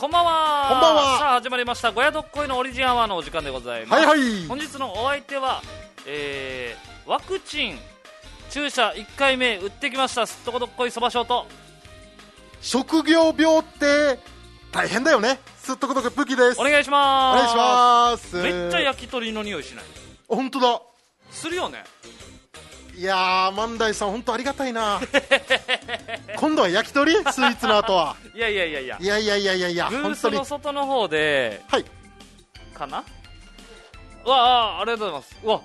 こんばんは。こんばんは。さあ始まりました「ゴヤどっこいのオリジンアワー」のお時間でございます、はいはい。本日のお相手は、えー、ワクチン注射1回目打ってきました。すっとこどっこいそばしょうと。職業病って大変だよね。すっとことく武器です。お願いします。お願いします。めっちゃ焼き鳥の匂いしない？本当だ。するよねいやー万代さん本当ありがたいな。今度は焼き鳥？スイーツの後は。いやいやいやいや。いやいやいやいやいやブー本当に。スの外の方ではい。かな？うわあありがとうございます。うわ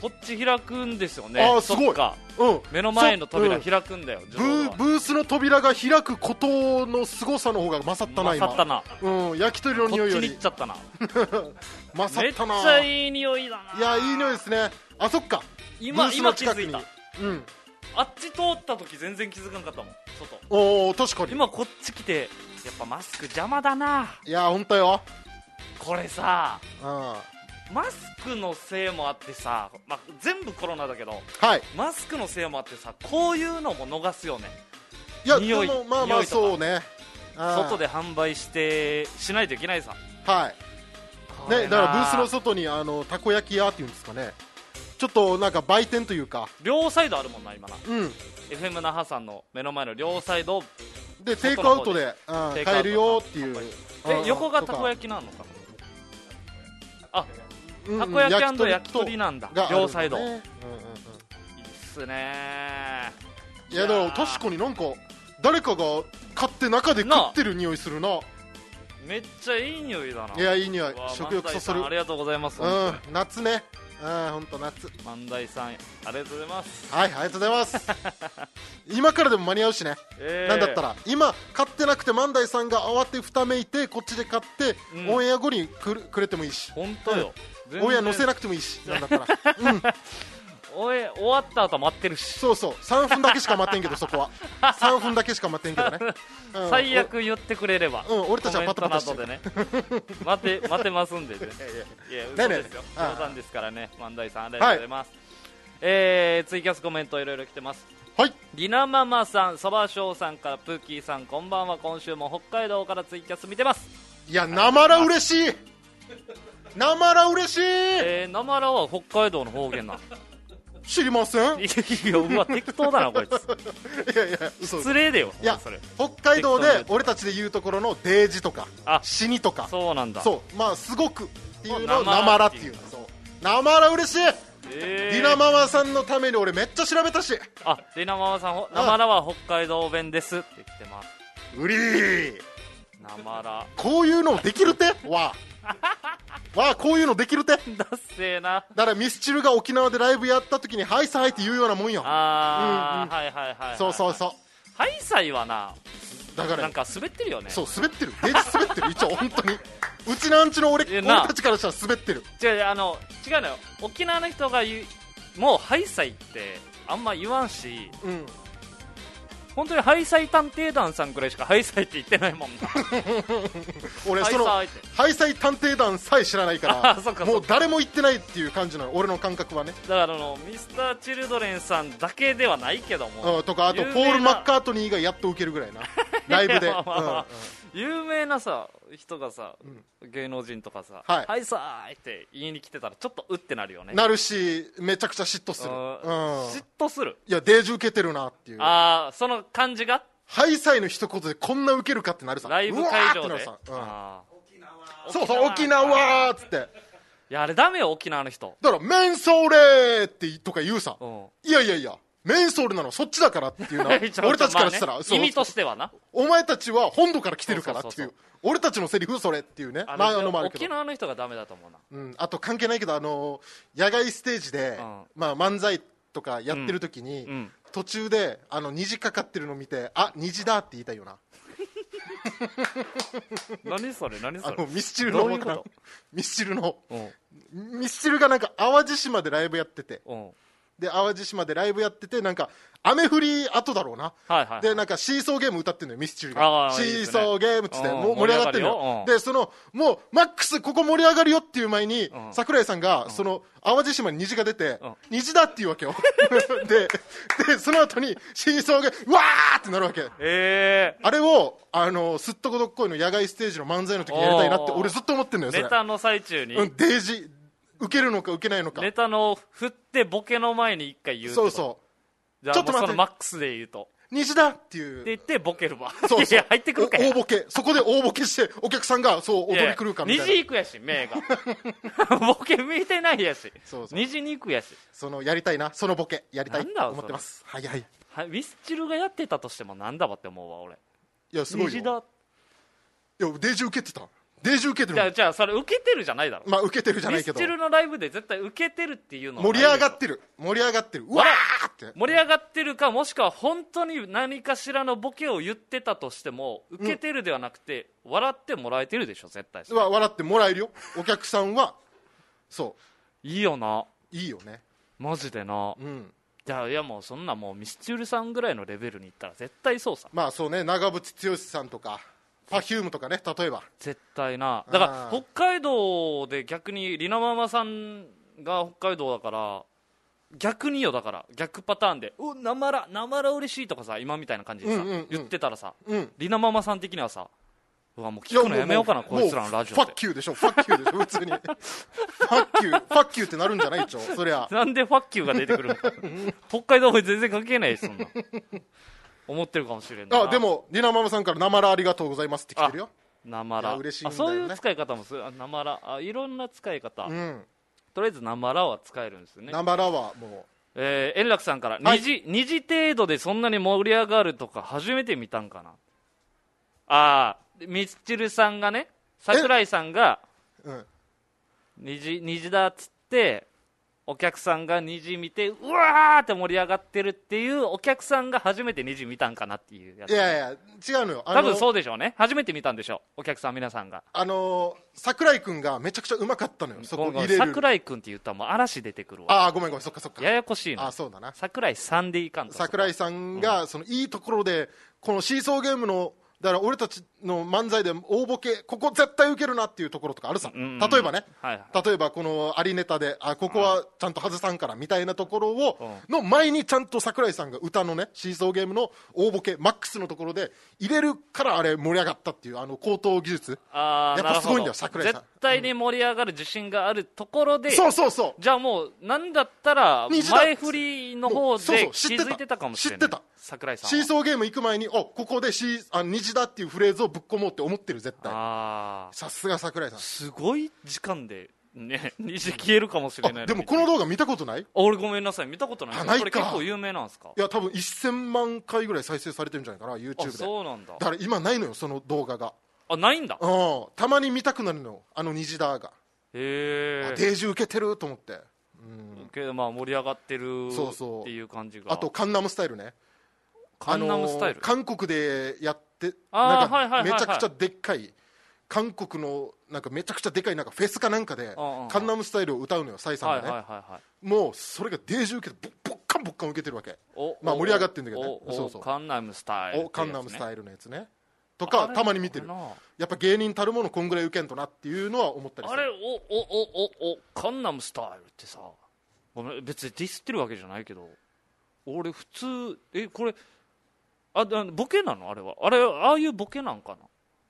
こっち開くんですよね。あーすごい。うん。目の前の扉開くんだよ、ブーブースの扉が開くことの凄さの方が勝ったな今。勝ったな。うん焼き鳥のこっち匂いより。に行っちゃったな。めっち勝ったなゃいい匂いだな。いやいい匂いですね。あそっか今今気づいた。うん。あっち通った時全然気づかなかったもん外。おお確かに。今こっち来てやっぱマスク邪魔だな。いや本当よ。これさうん。マスクのせいもあってさ、まあ、全部コロナだけどはい。マスクのせいもあってさこういうのも逃すよね。いや匂いでもまあまあそうね外で販売してしないといけないさはいね。だからブースの外にあのたこ焼き屋っていうん。ですかねちょっとなんか売店というか。両サイドあるもんな今な。うん。FM 那覇さんの目の前の両サイド。でテイクアウトでうん買えるよっていう。え横がたこき焼きなのかな？あたこ焼き焼き鳥なんだ。両サイド。いいっすね。いやでも確かになんか誰かが買って中で食ってる匂いするな。めっちゃいい匂いだな。いやいい匂い。食欲そそる。ありがとうございますうん夏ねうん本当夏。万代さんありがとうございます。はいありがとうございます。今からでも間に合うしね。えーなんだったら今買ってなくて万代さんが慌てふためいてこっちで買って、うん。オンエア後にくるくれてもいいし。本当よ。オンエア載せななくてもいいしなんだったら。うん終わった後待ってるし。そうそう。3分だけしか待ってんけど そこは。3分だけしか待ってんけどね、う ん最悪言ってくれれば。おうん俺たちはパタパタし。てでね。待て待てますんでね。いや嘘ねですよ。冗談ですからね。万代さんありがとうございます、えーツイキャスコメントいろいろ来てます。はい。りなママさんそばしょうさんからプーキーさんこんばんは。今週も北海道からツイキャス見てます。いやなまら嬉しい。なまら嬉しい。えー、なまらは北海道の方言な知りません？い いやいやうわ適当だなこいつ。やいや嘘。失礼だよいやそれ。北海道で俺たちで言うところのデージとかあ死にとか。そうなんだ。そう。まあすごくっていうのをなまらっていうの。そう。なまら嬉しい。えー、ディナママさんのために俺めっちゃ調べたし。ありなママさんほなまらは北海道弁ですって来てます。うりー。なまら。こういうのできるて？わあわあこういうのできるて。だだっせーな。からミスチルが沖縄でライブやった時に「はいさい」って言うようなもんよ。あー、うんうん。はいはいはい、はい、そうそうそう。ハイサイはなだからなんか滑ってるよね。そう滑ってる。デージ滑ってる一応本当に。うちなんちの俺俺たちからしたら滑ってる。違う違うあの違うのよ。沖縄の人が言うもうハイサイってあんま言わんしうん本当にハイサイ探偵団さんくらいしかハイサイって言ってないもんな。俺そのハイサイ探偵団さえ知らないから もう誰も言ってないっていう感じなの俺の感覚はね。だからあのミスターチルドレンさんだけではないけども、うんとかあとポール・マッカートニーがやっと受けるぐらいな。ライブで。有名なさ人がさ、芸能人とかさ「はいはいさーい」って言いに来てたらちょっとうってなるよね。なるしめちゃくちゃ嫉妬する、あうん、ー嫉妬する？いやデージ受けてるなっていう。ああその感じが？ハイサイの一言でこんな受けるかってなるさ。ライブうわ会場でさ、うん。あそうそう沖縄っつって。ーいやあれダメよ沖縄の人。だからメンソーレーってとか言うさ。うん。いやいやいやメンソーレなのそっちだからっていうな 俺たちからしたら、まあね意味としてはな。お前たちは本土から来てるからっていう。俺たちのセリフそれっていうね。あれまあ沖縄の人がダメだと思うな。うん、あと関係ないけどあの野外ステージで、うん。まあ、漫才とかやってる時に、うん。うん。途中であの虹かかってるの見てあ虹だって言いたいよな。何それ何それ。あのミスチルのミスチルの。うん。ミスチルがなんか淡路島でライブやってて。うんで淡路島でライブやっててなんか雨降り後だろうな、はいはい、でなんかシーソーゲーム歌ってんのよミスチルが。シーソーゲームっつっても盛り上がってるのでそのもうマックスここ盛り上がるよっていう前に、桜井さんが、その淡路島に虹が出て、虹だっていうわけよ。ででその後にシーソーゲームうわーってなるわけ。えー、あれをあのすっとこどっこいの野外ステージの漫才の時にやりたいなって俺ずっと思ってんのよネタの最中に、うん、デージ受けるのか受けないのか。ネタの振ってボケの前に一回言うそうそう。ちょっと待って。マックスで言うと。虹だっていう。って言ってボケるわ。そうそう。いや入ってくるか大ボケ。そこで大ボケしてお客さんがそう踊り狂うかみたいな。虹行くやし目が。ボケ見てないやし。そうそう。虹に行くやし。そのやりたいな。そのボケ。やりたい。と思ってます。はいはい。はミスチルがやってたとしてもなんだわって思うわ俺。いやすごいよ。虹だいやデージ受けてたデージ受けてるじゃあじゃあそれ受けてるじゃないだろ。まあ受けてるじゃないけど。ミスチルのライブで絶対受けてるっていうの盛り上がってる。盛り上がってる。うわーって。盛り上がってるかもしくは本当に何かしらのボケを言ってたとしても受けてるではなくて、うん、笑ってもらえてるでしょ絶対笑ってもらえるよ。お客さんはそう。いいよな。いいよね。マジでな。うん。じゃあいやもうそんなもうミスチルさんぐらいのレベルにいったら絶対そうさ。まあそうね。長渕剛さんとか Perfume とかね例えば。絶対な。だから北海道で逆にりなママさんが北海道だから逆によだから。逆パターンで「うなまらなまら嬉しい」とかさ今みたいな感じでさ、うんうんうん、言ってたらさ、うん、りなママさん的にはさうわもう聞くのやめようかなこいつらのラジオ fuck you でしょ fuck you でしょ普通に。 fuck you fuck you ってなるんじゃない一応そりゃ。なんでファッキューが出てくるのか。北海道全然関係ないそんな思ってるかもしれな。いあでもディナママさんから「なまらありがとうございます」って来てるよ。なまら嬉しいんだよ、ね、そういう使い方もする。なまらあいろんな使い方、うん、とりあえずなまらは使えるんですよね。なまらはもう。えー、円楽さんから2時、2時程度でそんなに盛り上がるとか初めて見たんかな。ああミスチルさんがね桜井さんが虹虹だっつってお客さんが虹見てうわーって盛り上がってるっていうお客さんが初めて虹見たんかなっていうやつ。いやいや違うのよ。多分そうでしょうね。初めて見たんでしょう。お客さん皆さんが。あのー、桜井君がめちゃくちゃうまかったのよ。そこ入れる。桜井君って言ったらもう嵐出てくるわ。ああごめんごめんそっかそっか。ややこしいな。あそうだな。桜井さんでいかんと桜井さんが、そのいいところでこのシーソーゲームのだから俺たちの漫才で大ボケここ絶対受けるなっていうところとかあるさ、うんうん、例えばね、はいはい、例えばこのありネタであここはちゃんと外さんからみたいなところを、の前にちゃんと櫻井さんが歌のねシーソーゲームの大ボケマックスのところで入れるからあれ盛り上がったっていうあの高等技術。やっぱすごいんだよ櫻井さん。絶対に盛り上がる自信があるところで、うん、そうそうそう。じゃあもうなんだったら前振りの方で気づいてたかもしれない。知ってた。桜井さんシーソーゲーム行く前におここでシーあ虹だっていうフレーズをぶっ込もうって思ってる絶対。さすが桜井さん。すごい時間でね 虹消えるかもしれないでもこの動画見たことない？俺ごめんなさい。見たことない。ないこれ結構有名なんですか？いや多分1000万回ぐらい再生されてるんじゃないかな YouTube で。そうなんだ。だから今ないのよその動画が。あないんだ。うん。たまに見たくなるのあの虹だが。へえデージ受けてると思って。うん。けどまあ盛り上がってるっていう感じが。あとカンナムスタイルね。カンナムスタイル、韓国でやってなんかめちゃくちゃでっかい韓国のなんかめちゃくちゃでかいなんかフェスかなんかでカンナムスタイルを歌うのよサイさんがね、もうそれがデージ受けてボッカンボッカン受けてるわけ。まあ盛り上がってるんだけどね。そうそう。カンナムスタイル、カンナムスタイルのやつね。とかたまに見てる。やっぱ芸人たるものこんぐらい受けんとなっていうのは思ったりする。あれおおおおおカンナムスタイルってさ別にディスってるわけじゃないけど俺普通えこれあボケなの？あれは。あれああいうボケなんか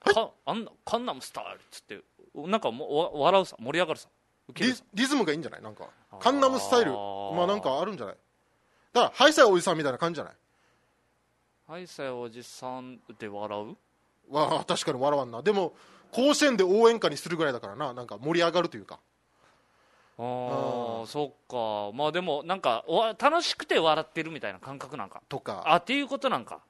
な？かあんなカンナムスタイルっつってなんかも笑うさ盛り上がるさリリズムがいいんじゃない？なんか。カンナムスタイル。まあなんかあるんじゃない？だからハイサイおじさんみたいな感じじゃない？ハイサイおじさんで笑う？わ確かに笑わんな。でも甲子園で応援歌にするぐらいだからな。なんか盛り上がるというかああ、そっか。まあでもなんか楽しくて笑ってるみたいな感覚なんか。とか。あっていうことなんか。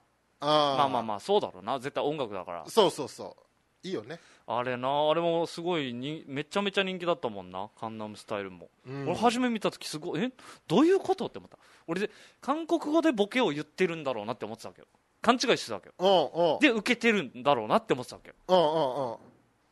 あまあまあまあそうだろうな。絶対音楽だから。そうそうそう。いいよね。あれなあれもすごいにめちゃめちゃ人気だったもんな。カンナムスタイルも、うん、俺初め見た時すごいえ？どういうことって思った。俺で韓国語でボケを言ってるんだろうなって思ってたわけよ。勘違いしてたわけよ。で受けてるんだろうなって思ってたわけよ。あ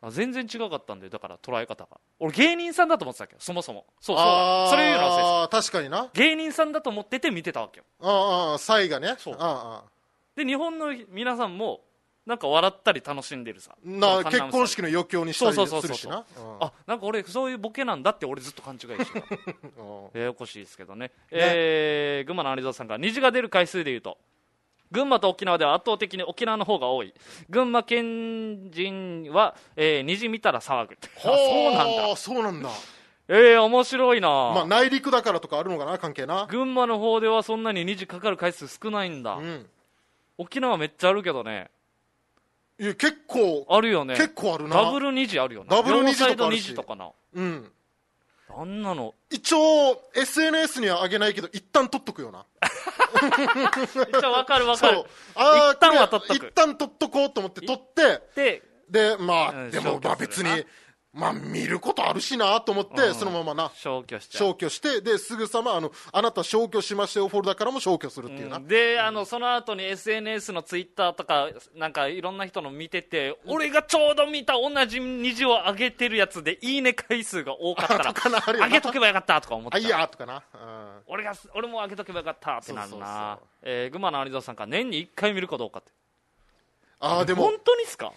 全然違かったんでだから捉え方が。俺芸人さんだと思ってたわけどそもそも。そうそう。それ言うの忘れああ確かにな。芸人さんだと思ってて見てたわけよ。ああサイがね。そう。ああで日本の皆さんもなんか笑ったり楽しんでるさ。な結婚式の余興にしたりそうそうそうそう。するしな。うんあなんか俺そういうボケなんだって俺ずっと勘違いしてた。ややこしいですけどね。えー群馬の有蔵さんが虹が出る回数でいうと群馬と沖縄では圧倒的に沖縄の方が多い。群馬県人は、えー虹見たら騒ぐ。あそうなんだ。だそうなんだ。えー、面白いな、まあ内陸だからとかあるのかな関係な。群馬の方ではそんなに虹かかる回数少ないんだ、うん。沖縄めっちゃあるけどね。いや結構あるよね。結構あるな。ダブル虹あるよねダブル虹とかあるし。両サイド虹とかな。うん。あんなの。一応 SNS には上げないけど一旦撮っとくよな一応わかるわかる。一旦はこれ撮っとく。一旦撮っとこうと思って撮ってででまあ、うんでもまあ別にまあ見ることあるしなと思って、うん。そのままな消去しちゃう消去してですぐさまあのあなた消去しましたよフォルダからも消去するっていうな、うん。であのその後に SNS のツイッターとかなんかいろんな人の見てて、俺がちょうど見た同じ虹を上げてるやつでいいね回数が多かったら あ上げとけばよかったとか思っあいやーとかな、うん。俺が俺も上げとけばよかったってなるそうそうなそう。えー群馬の有蔵さんから年に1回見るかどうかってああでも本当にっすか？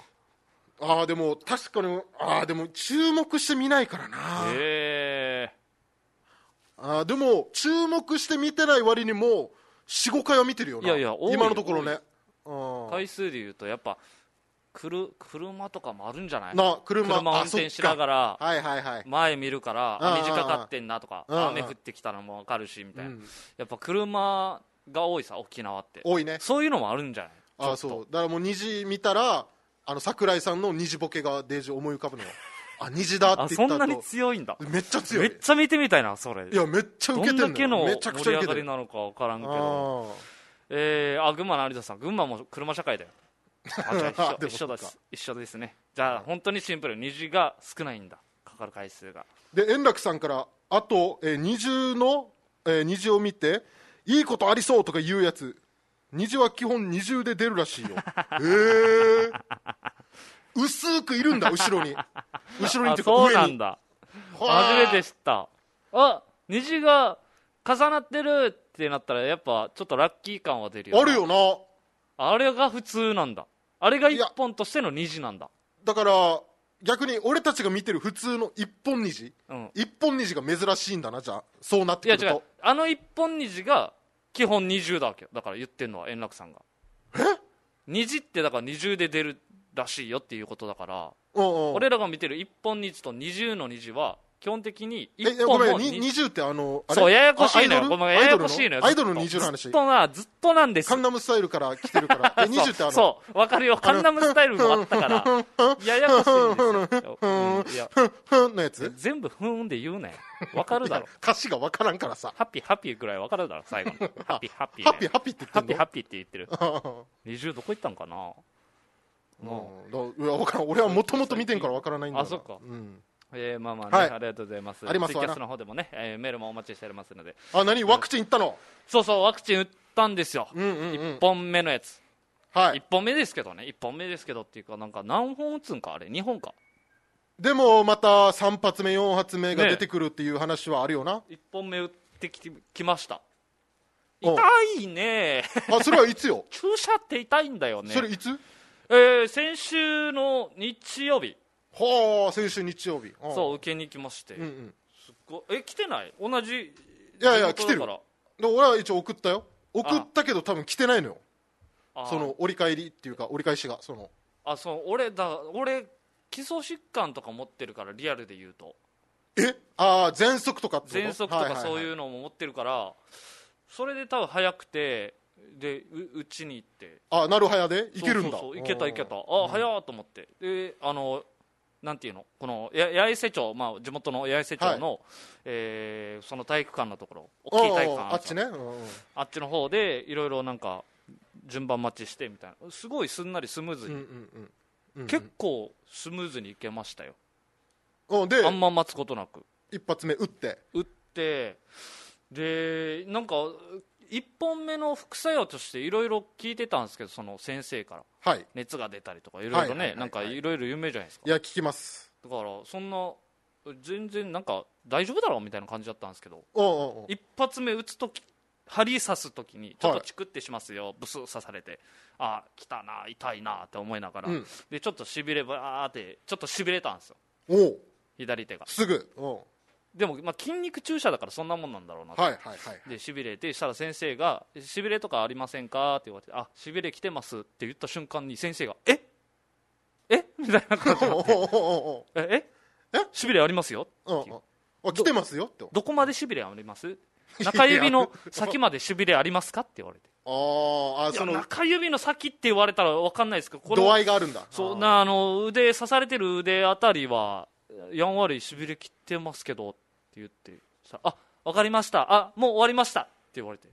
ああでも確かにああでも注目して見ないからな、へえあーでも注目して見てない割にも45回は見てるよな。いやいや今のところね。うん回数でいうとやっぱくる車とかもあるんじゃない？な車車運転しながらはいはいはい。前見るからうんうんうん。あ虹かかってんなとか雨降ってきたのも分かるしみたいな、うん。やっぱ車が多いさ沖縄って。多いね。そういうのもあるんじゃない？あそう。だからもう虹見たらあの桜井さんの虹ボケがデージ思い浮かぶのよ。あ虹だあって言ったとそんなに強いんだ。めっちゃ強い。めっちゃ見てみたいなそれ。いやめっちゃど受けてんんだけの盛り上がりなのか分からんけあどえー、あ群馬の有田さん。群馬も車社会だよ。あじゃあ一緒一緒です一緒ですね。じゃあ本当にシンプル虹が少ないんだ。かかる回数が。ーで円楽さんからあと、えー二重の、えー虹を見ていいことありそうとか言うやつ虹は基本二重で出るらしいよ。えー、薄くいるんだ後ろに。後ろにあっていうかそうなんだ。はあ。初めて知った。あ虹が重なってるってなったらやっぱちょっとラッキー感は出るよな。あるよな。あれが普通なんだ。あれが一本としての虹なんだ。だから逆に俺たちが見てる普通の一本虹。うん。一本虹が珍しいんだなじゃあ。そうなってくると。いや違う。あの一本虹が基本二重だわけよだから言ってんのは円楽さんが。虹ってだから二重で出るらしいよっていうことだから俺らが見てる一本虹と二重の虹は基本的にえ一本もごめんにに20ってあのそうややこしいのよ。ごめんややこしいのよ。アイドルの？ずっと20の話ずっとなずっとなんです。カンナムスタイルから来てるから。え 20ってあの？そう。わかるよ。カンナムスタイルもあったから。ややこしいんですよ、ふん。のやつ？全部ふーんで言うねわかるだろ。歌詞がわからんからさ。ハッピーハッピーぐらいわかるだろ最後に ハッピーハッピー、ハッピーハッピーって言ってんの？ハッピーハッピーって言ってる。ー20どこ行ったんかな？もう。ん。わからん。俺はもともと見てんからわからないんだよな。あそっか。うんえー、まあまあね、はい。ありがとうございます。ありますツイキャスの方でもね、えーメールもお待ちしておりますので。あ何？ワクチン行ったの？そうそうワクチン打ったんですよ、うんうんうん。1本目のやつ。はい。1本目ですけどね。1本目ですけどっていうかなんか何本打つんかあれ？2本か。でもまた3発目4発目が出てくるっていう話はあるよな。1本目打ってききました。お痛いね。あそれはいつよ？注射って痛いんだよね。それいつ？えー先週の日曜日はあ先週日曜日。そう受けに行きまして、うんうん。すっごい。え来てない？同じいやいや地元だから。で俺は一応送ったよ。送ったけど多分来てないのよ。あその折り返りっていうか折り返しがその。あそう俺だ俺基礎疾患とか持ってるからリアルで言うと。え？ああ喘息とかって喘息とかそういうののも持ってるから、それで多分早くてでううちに行って。あなるはやで？いけるんだ。そうそうそういけたいけた。あ、うん。と思って。であのなんていうの？このや八重瀬町、まあ、地元の八重瀬町の、えーその体育館のところ。大きい体育館るあっちね。あっちの方でいろいろなんか順番待ちしてみたいな。すごいすんなりスムーズに、うんうんうん。うん結構スムーズにいけましたよ、うんであんま待つことなく。一発目打って。打ってでなんか1本目の副作用としていろいろ聞いてたんですけどその先生から、はい、熱が出たりとかいろいろねなんかいろいろ有名じゃないですか。いや聞きます。だからそんな全然なんか大丈夫だろうみたいな感じだったんですけど一発目打つ時針刺す時にちょっとチクってしますよ、はい、ブス刺されてあ来たな痛いなって思いながら、うん、でちょっとしびればーってちょっとしびれたんですよ。左手が。すぐでも、まあ、筋肉注射だからそんなもんなんだろうなはいはいはい、でしびれてしたら先生が「しびれとかありませんか?」って言われて「あしびれ来てます」って言った瞬間に先生が「え？え？みたいな感じになって「え？え？しびれありますよ」あ来てますよってどこまでしびれあります？中指の先までしびれありますか？って言われて。ああその中指の先って言われたら分かんないですけど度合いがあるんだ。そうなあの腕刺されてる腕あたりはやんわりしびれ切ってますけどって言ってあ分かりました。あもう終わりました。って言われて。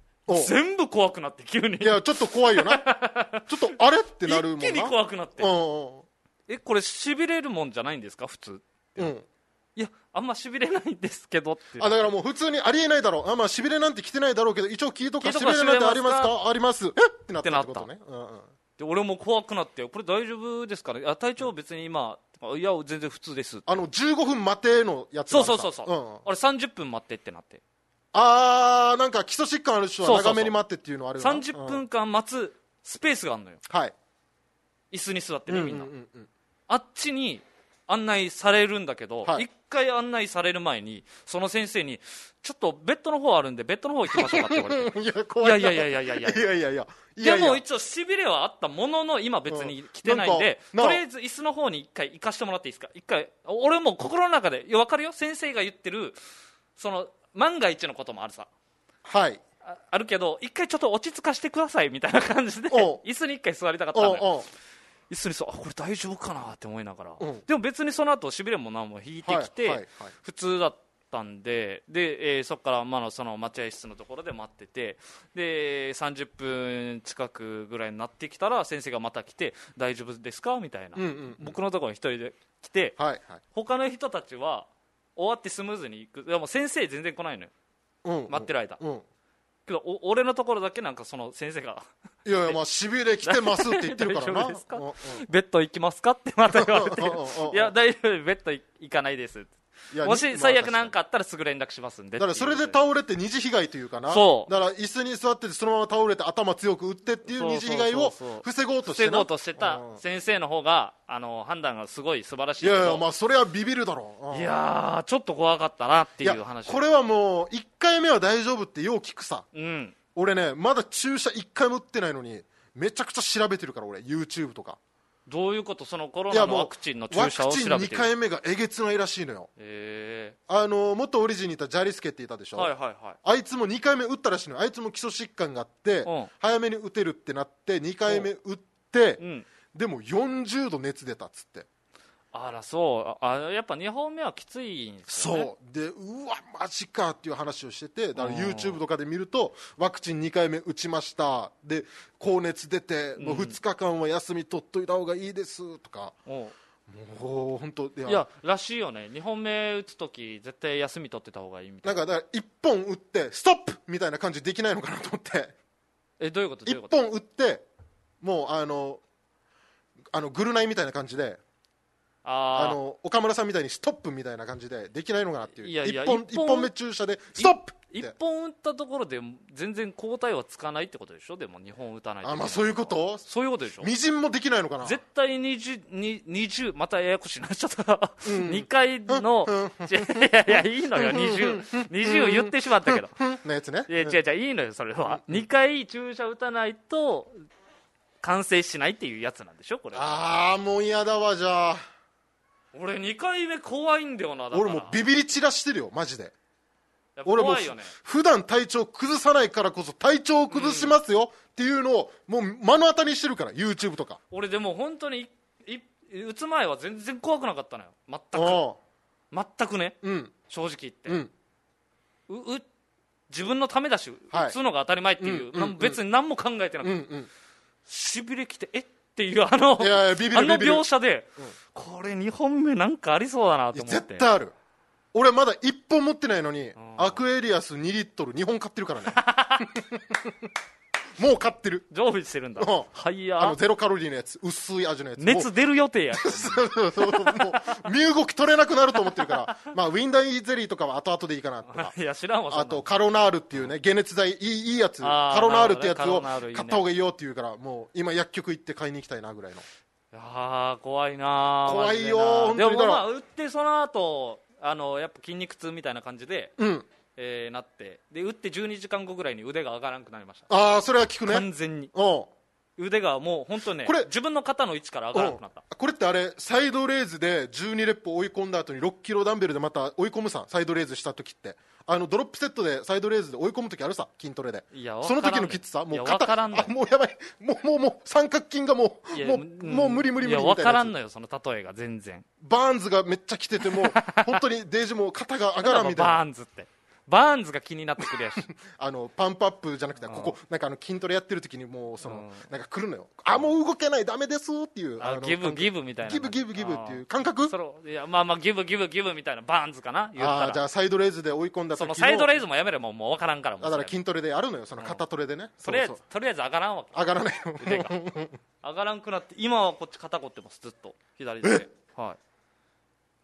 全部怖くなって急に。いやちょっと怖いよな。ちょっとあれってなるもんな。一気に怖くなって。えこれしびれるもんじゃないんですか？普通うん。いやあんましびれないんですけどって。あだからもう普通にありえないだろう。あまあしびれなんて来てないだろうけど一応聞いとか。しびれなんてありますか？あります。え？ってなったってことね、うんうん、で俺も怖くなってこれ大丈夫ですかね？あ体調別に今いや全然普通ですあの15分待てのやつそうそうそうそう、うん、あれ30分待ってってなって。あーなんか基礎疾患ある人は長めに待ってっていうのあるそう30分間待つスペースがあるのよ。はい。椅子に座ってねみんな、うんうんうん、あっちに案内されるんだけど、はい、1回案内される前にその先生にちょっとベッドの方あるんでベッドの方行きましょうかって言われて。いや怖いいやいやいやいやいやいや。いやいやでも一応しびれはあったものの今別に来てないんで、うん、とりあえず椅子の方に1回行かしてもらっていいですか？1回俺も心の中でいや分かるよ。先生が言ってるその万が一のこともあるさ。はい。あるけど一回ちょっと落ち着かせてくださいみたいな感じで椅子に一回座りたかったのよ椅子にそうこれ大丈夫かなって思いながら、うん、でも別にその後しびれも何も引いてきて、普通だったんでで、えー、そこから、まあ、その待合室のところで待っててで30分近くぐらいになってきたら先生がまた来て大丈夫ですかみたいな、僕のところに一人で来て、はいはい、他の人たちは終わってスムーズに行く。でも先生全然来ないのよ、うんうん、待ってる間、うん。けどお俺のところだけなんかその先生がいやいやまあしびれ来てますって言ってるからな。ベッド行きますかってまた言われて。いや大丈夫ベッド行かないですって。もし最悪何かあったらすぐ連絡しますんでだからそれで倒れて二次被害というかな。そう。だから椅子に座っててそのまま倒れて頭強く打ってっていう二次被害を防ごうとして防ごうとしてた先生の方があの判断がすごい素晴らしいいやいやまあそれはビビるだろう。いやちょっと怖かったなっていう話これはもう1回目は大丈夫ってよう聞くさ、うん、俺ねまだ注射1回も打ってないのにめちゃくちゃ調べてるから俺 YouTube とか。どういうこと？そのコロナのワクチンの注射を調べてる。ワクチン2回目がえげつないらしいのよ。へあの元オリジンにいたジャリスケっていたでしょ、はいはいはい、あいつも2回目打ったらしいのよ。あいつも基礎疾患があって、うん、早めに打てるってなって2回目打って、うん、でも40度熱出たっつってあらそう。あやっぱ2本目はきついんですよ、ね、そう。でうわマジかっていう話をしててだから YouTube とかで見るとワクチン2回目打ちました。で高熱出てもう2日間は休み取っといた方がいいですとか、う。ん、もう本当いや。らしいよね。2本目打つ時絶対休み取ってた方がいいみたいな。なんかだから1本打ってストップ!みたいな感じできないのかなと思って。えどういうこと？1本打ってもうあのあのぐるナイみたいな感じであの岡村さんみたいにストップみたいな感じでできないのかなっていう。いやいや 1, 本 1, 本目注射でストップ1本打ったところで全然抗体はつかないってことでしょ？でも2本打たないとあまあそういうこと？そういうことでしょ？みじんもできないのかな？絶対 20, 20またややこしになっちゃった、うん、2回の、いやいやいいのよ。20, 20言ってしまったけど。のやつね。いや違う違ういいのよそれは、うん、2回注射打たないと完成しないっていうやつなんでしょ？これああもう嫌だわじゃあ俺2回目怖いんだよな俺もビビり散らしてるよマジで。俺も普段体調崩さないからこそ体調を崩しますよっていうのをもう目の当たりにしてるから YouTube とか。俺でも本当に打つ前は全然怖くなかったのよ。全く。全くね、うん、正直言って、うん、う自分のためだし、はい、打つのが当たり前っていう、うんうんうん、別に何も考えてなくて、うんうん、しびれきてえっっていうあのあの描写で、うん、これ2本目なんかありそうだなと思って。絶対ある。俺まだ1本持ってないのに、アクエリアス2リットル2本買ってるからね もう買ってる。常備してるんだ。うん。はいやあのゼロカロリーのやつ。薄い味のやつ。熱出る予定や。そうそうそう。もう身動き取れなくなると思ってるから。まあウィンダイゼリーとかは後々でいいかなとか。いや知らんわあとカロナールっていうね解熱剤いいいいやつ。カロナールってやつを買った方がいいよって言うからもう今薬局行って買いに行きたいなぐらいの。あー怖いな怖いよでもまあ打ってその後あのやっぱ筋肉痛みたいな感じで、うんえーなってで打って12時間後ぐらいに腕が上がらなくなりました。ああそれは効くね。完全に。う。ん腕がもう本当ねこれ自分の肩の位置から上がらなくなった。これってあれサイドレーズで12レップ追い込んだ後に6キロダンベルでまた追い込むさサイドレーズした時って。あのドロップセットでサイドレーズで追い込む時あるさ筋トレで。いやその時のわからんねきつさもいうや肩わからんねあもうやばい。もうもうもう三角筋がもうもうもう無理無理無理いや分からみたいなやつ。んのよその例えが全然。バーンズがめっちゃ来ててもう本当にデージも肩が上がらんみたいバなーンズってバーンズが気になってくるやし。あのパンプアップじゃなくてここなんかあの筋トレやってる時にもうそのうん。なんか来るのよ。あもう動けないダメですっていう。あのギブギブみたいなギブギブギブっていうあ感覚？ーそれいやまあまあギブギブギブみたいなバーンズかな言ったら。じゃあサイドレーズで追い込んだ時そのサイドレイズズもやめればもう分からんからだから筋トレでやるのよその肩トレでね。とりあえずとりあえず上がらんわけ。上がらないよ。腕が。上がらんくなって今はこっち肩凝ってますずっと。左手は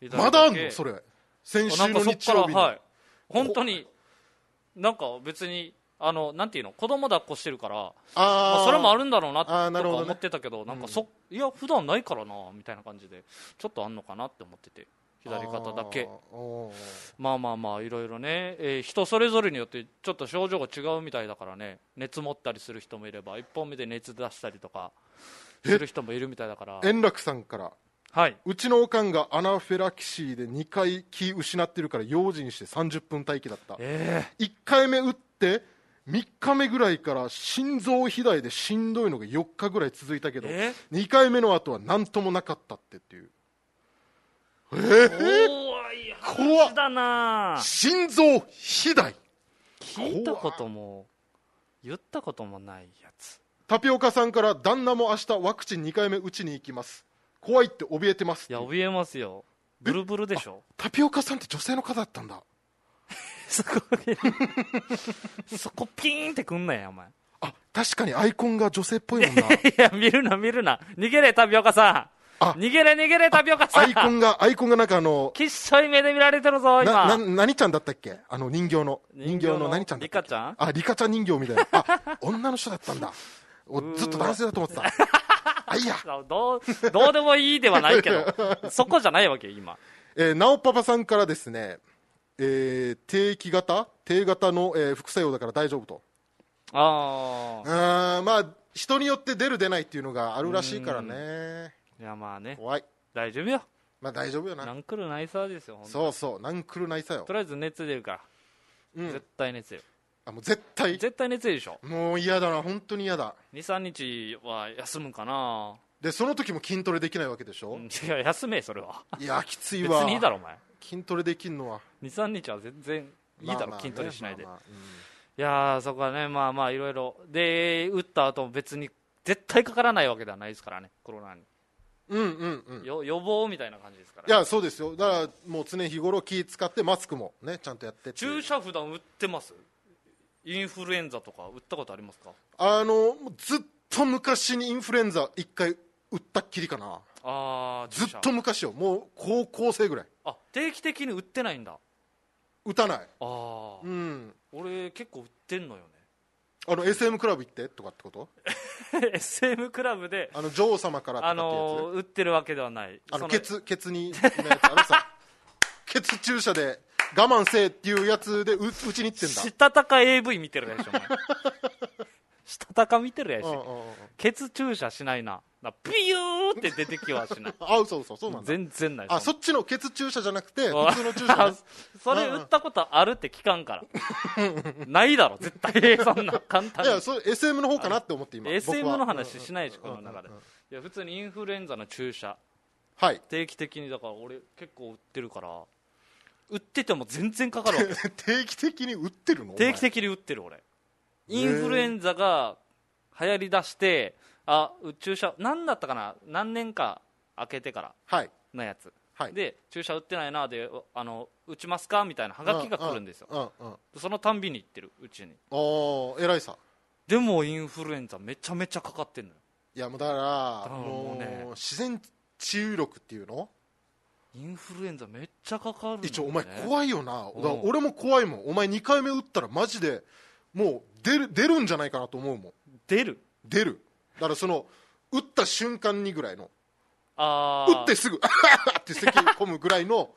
い。まだあんの？それ。先な週の日曜日に。からはい本当になんか別にあのなんていうの子供抱っこしてるからまあそれもあるんだろうなとか思ってたけどなんかそ、いや普段ないからなみたいな感じでちょっとあんのかなって思ってて左肩だけ。まあまあまあいろいろね、えー人それぞれによってちょっと症状が違うみたいだからね。熱持ったりする人もいれば1本目で熱出したりとかする人もいるみたいだから。円楽さんからはい。うちのおかんがアナフェラキシーで2回気失ってるから用心して30分待機だった。え1回目打って3日目ぐらいから心臓肥大でしんどいのが4日ぐらい続いたけどえ2回目の後は何ともなかったってっていう。えー、ー、怖い話だな。心臓肥大。聞いたことも言ったこともないやつ。タピオカさんから旦那も明日ワクチン2回目打ちに行きます怖いって怯えてますいや怯えますよ。ブルブルでしょ？タピオカさんって女性の方だったんだ。そこそこピーンってくんなやお前。あ確かにアイコンが女性っぽいもんな。いや見るな見るな。逃げれタピオカさあ。ん逃げれ逃げれタピオカさん。アイコンがアイコンがなんかあのきっしょい目で見られてるぞなな今何ちゃんだったっけ？あの。人形の人形の何ちゃんだったっけ？リカちゃん？あリカちゃん人形みたいな。あ女の人だったんだ。おずっと男性だと思ってた あいいや、どうどうでもいいではないけど そこじゃないわけよ今。えー、なおパパさんからですね、えー、定期型？低型の、えー副作用だから大丈夫と。あうーんまあ人によって出る出ないっていうのがあるらしいからね。あいやまあね。怖い。大丈夫よ。まあ大丈夫よな。なんくるないさですよそうそう。なんくるないさよ。とりあえず熱出るから、うん。絶対熱出るあもう絶対。絶対熱出るでしょ。もう嫌だな本当に嫌だ。23日は休むかな。でその時も筋トレできないわけでしょ、いや休めそれは。いやきつい別わにいいだろお前。筋トレできんのは。23日は全然いいだろ、まあまあね筋トレしないで、まあまあいやーそこはねまあまあいろいろ。で打った後も別に絶対かからないわけではないですからねコロナに。うん、うんうん。うんよ予防みたいな感じですから。いやそうですよ。だからもう常日頃気使ってマスクもねちゃんとやって注射普段打ってます？インフルエンザとか打ったことありますか？あのずっと昔にインフルエンザ1回打ったっきりかな。ああずっと昔よ。もう高校生ぐらい。あ定期的に打ってないんだ。あ打たない。あー、うん。俺結構打ってんのよね。あの SM クラブ行ってとかってこと？SM クラブであの女王様からとかあってやつ、のー打ってるわけではない。あのそケツケツにのやつあのさ。ケツ注射で我慢せえっていうやつでううちに行ってんだ。したたか AV 見てるでしょお前。したたか見てるやし。うんうんうんケツ注射しないな。なピューって出てきはしない。あ嘘嘘そうなんだ。全然ない。あそっちのケツ注射じゃなくてあ普通の注射、ね、それ打ったことあるって聞かんから。ないだろ絶対。そんな簡単に。いやそれ SM の方かなって思って今 SM の話しないしうんこの中で。いや普通にインフルエンザの注射。はい。定期的にだから俺結構打ってるから打ってても全然かかるわけ。定期的に打ってるの？定期的に打ってる俺。インフルエンザが流行りだしてあ注射何だったかな？何年か開けてからはい。のやつ。はい、で注射打ってないなであの打ちますか？みたいなはがきが来るんですよ、そのたんびに行ってるうちに。ああ偉いさでもインフルエンザめちゃめちゃかかってん。のよいやもうだからもうね自然治癒力っていうのインフルエンザめっちゃかかる、ね、一応お前怖いよな。俺も怖いもん。お前2回目打ったらマジでもう出る出るんじゃないかなと思うもん。出る？出る。だからその打った瞬間にぐらいの。あ打ってすぐ って咳込むぐらいの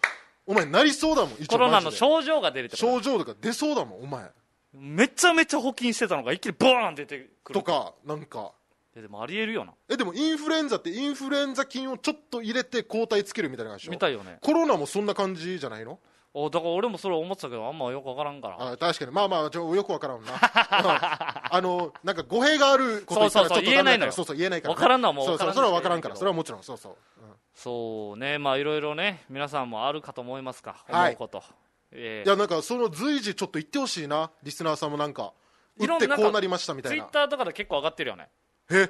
お前なりそうだもんコロナの症状が出るって症状とか出そうだもんお前。めちゃめちゃ補菌してたのが一気にボーン出てくる。とかなんかえでもありえるよな。えでもインフルエンザってインフルエンザ菌をちょっと入れて抗体つけるみたいな感じでしょみたいよね。コロナもそんな感じじゃないの？おだから俺もそれ思ってたけどあんまよく分からんから。あ確かに。まあまあちょよく分からんな。あのなんか語弊があること言ったらちょっと言えないのよ。そうそう言えないから、ね、分からんのはもう分からんそれは分からんから。それはもちろんそうそう、うん、そうね。まあいろいろね皆さんもあるかと思いますか。思うこと、はい、え。ー、いやなんかその随時ちょっと言ってほしいな。リスナーさんもなんか打ってこうなりましたみたいな。ツイッターとかで結構上がってるよねえ？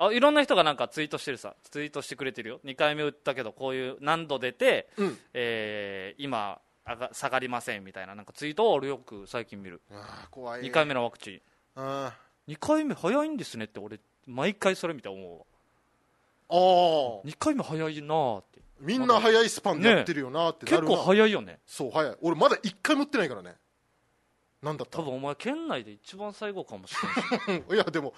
あいろんな人がなんかツイートしてるさ。ツイートしてくれてるよ。2回目打ったけどこういう何度出て、うん、えー、今あが下がりませんみたいな。なんかツイートを俺よく最近見る。あ怖い。2回目のワクチン。あ2回目早いんですねって俺毎回それ見て思うああ2回目早いなって。みんな早いスパンでやってるよなってなるな、ね、結構早いよね。そう早い。俺まだ1回も打ってないからね。なんだった？多分お前県内で一番最後かもしれない いやでも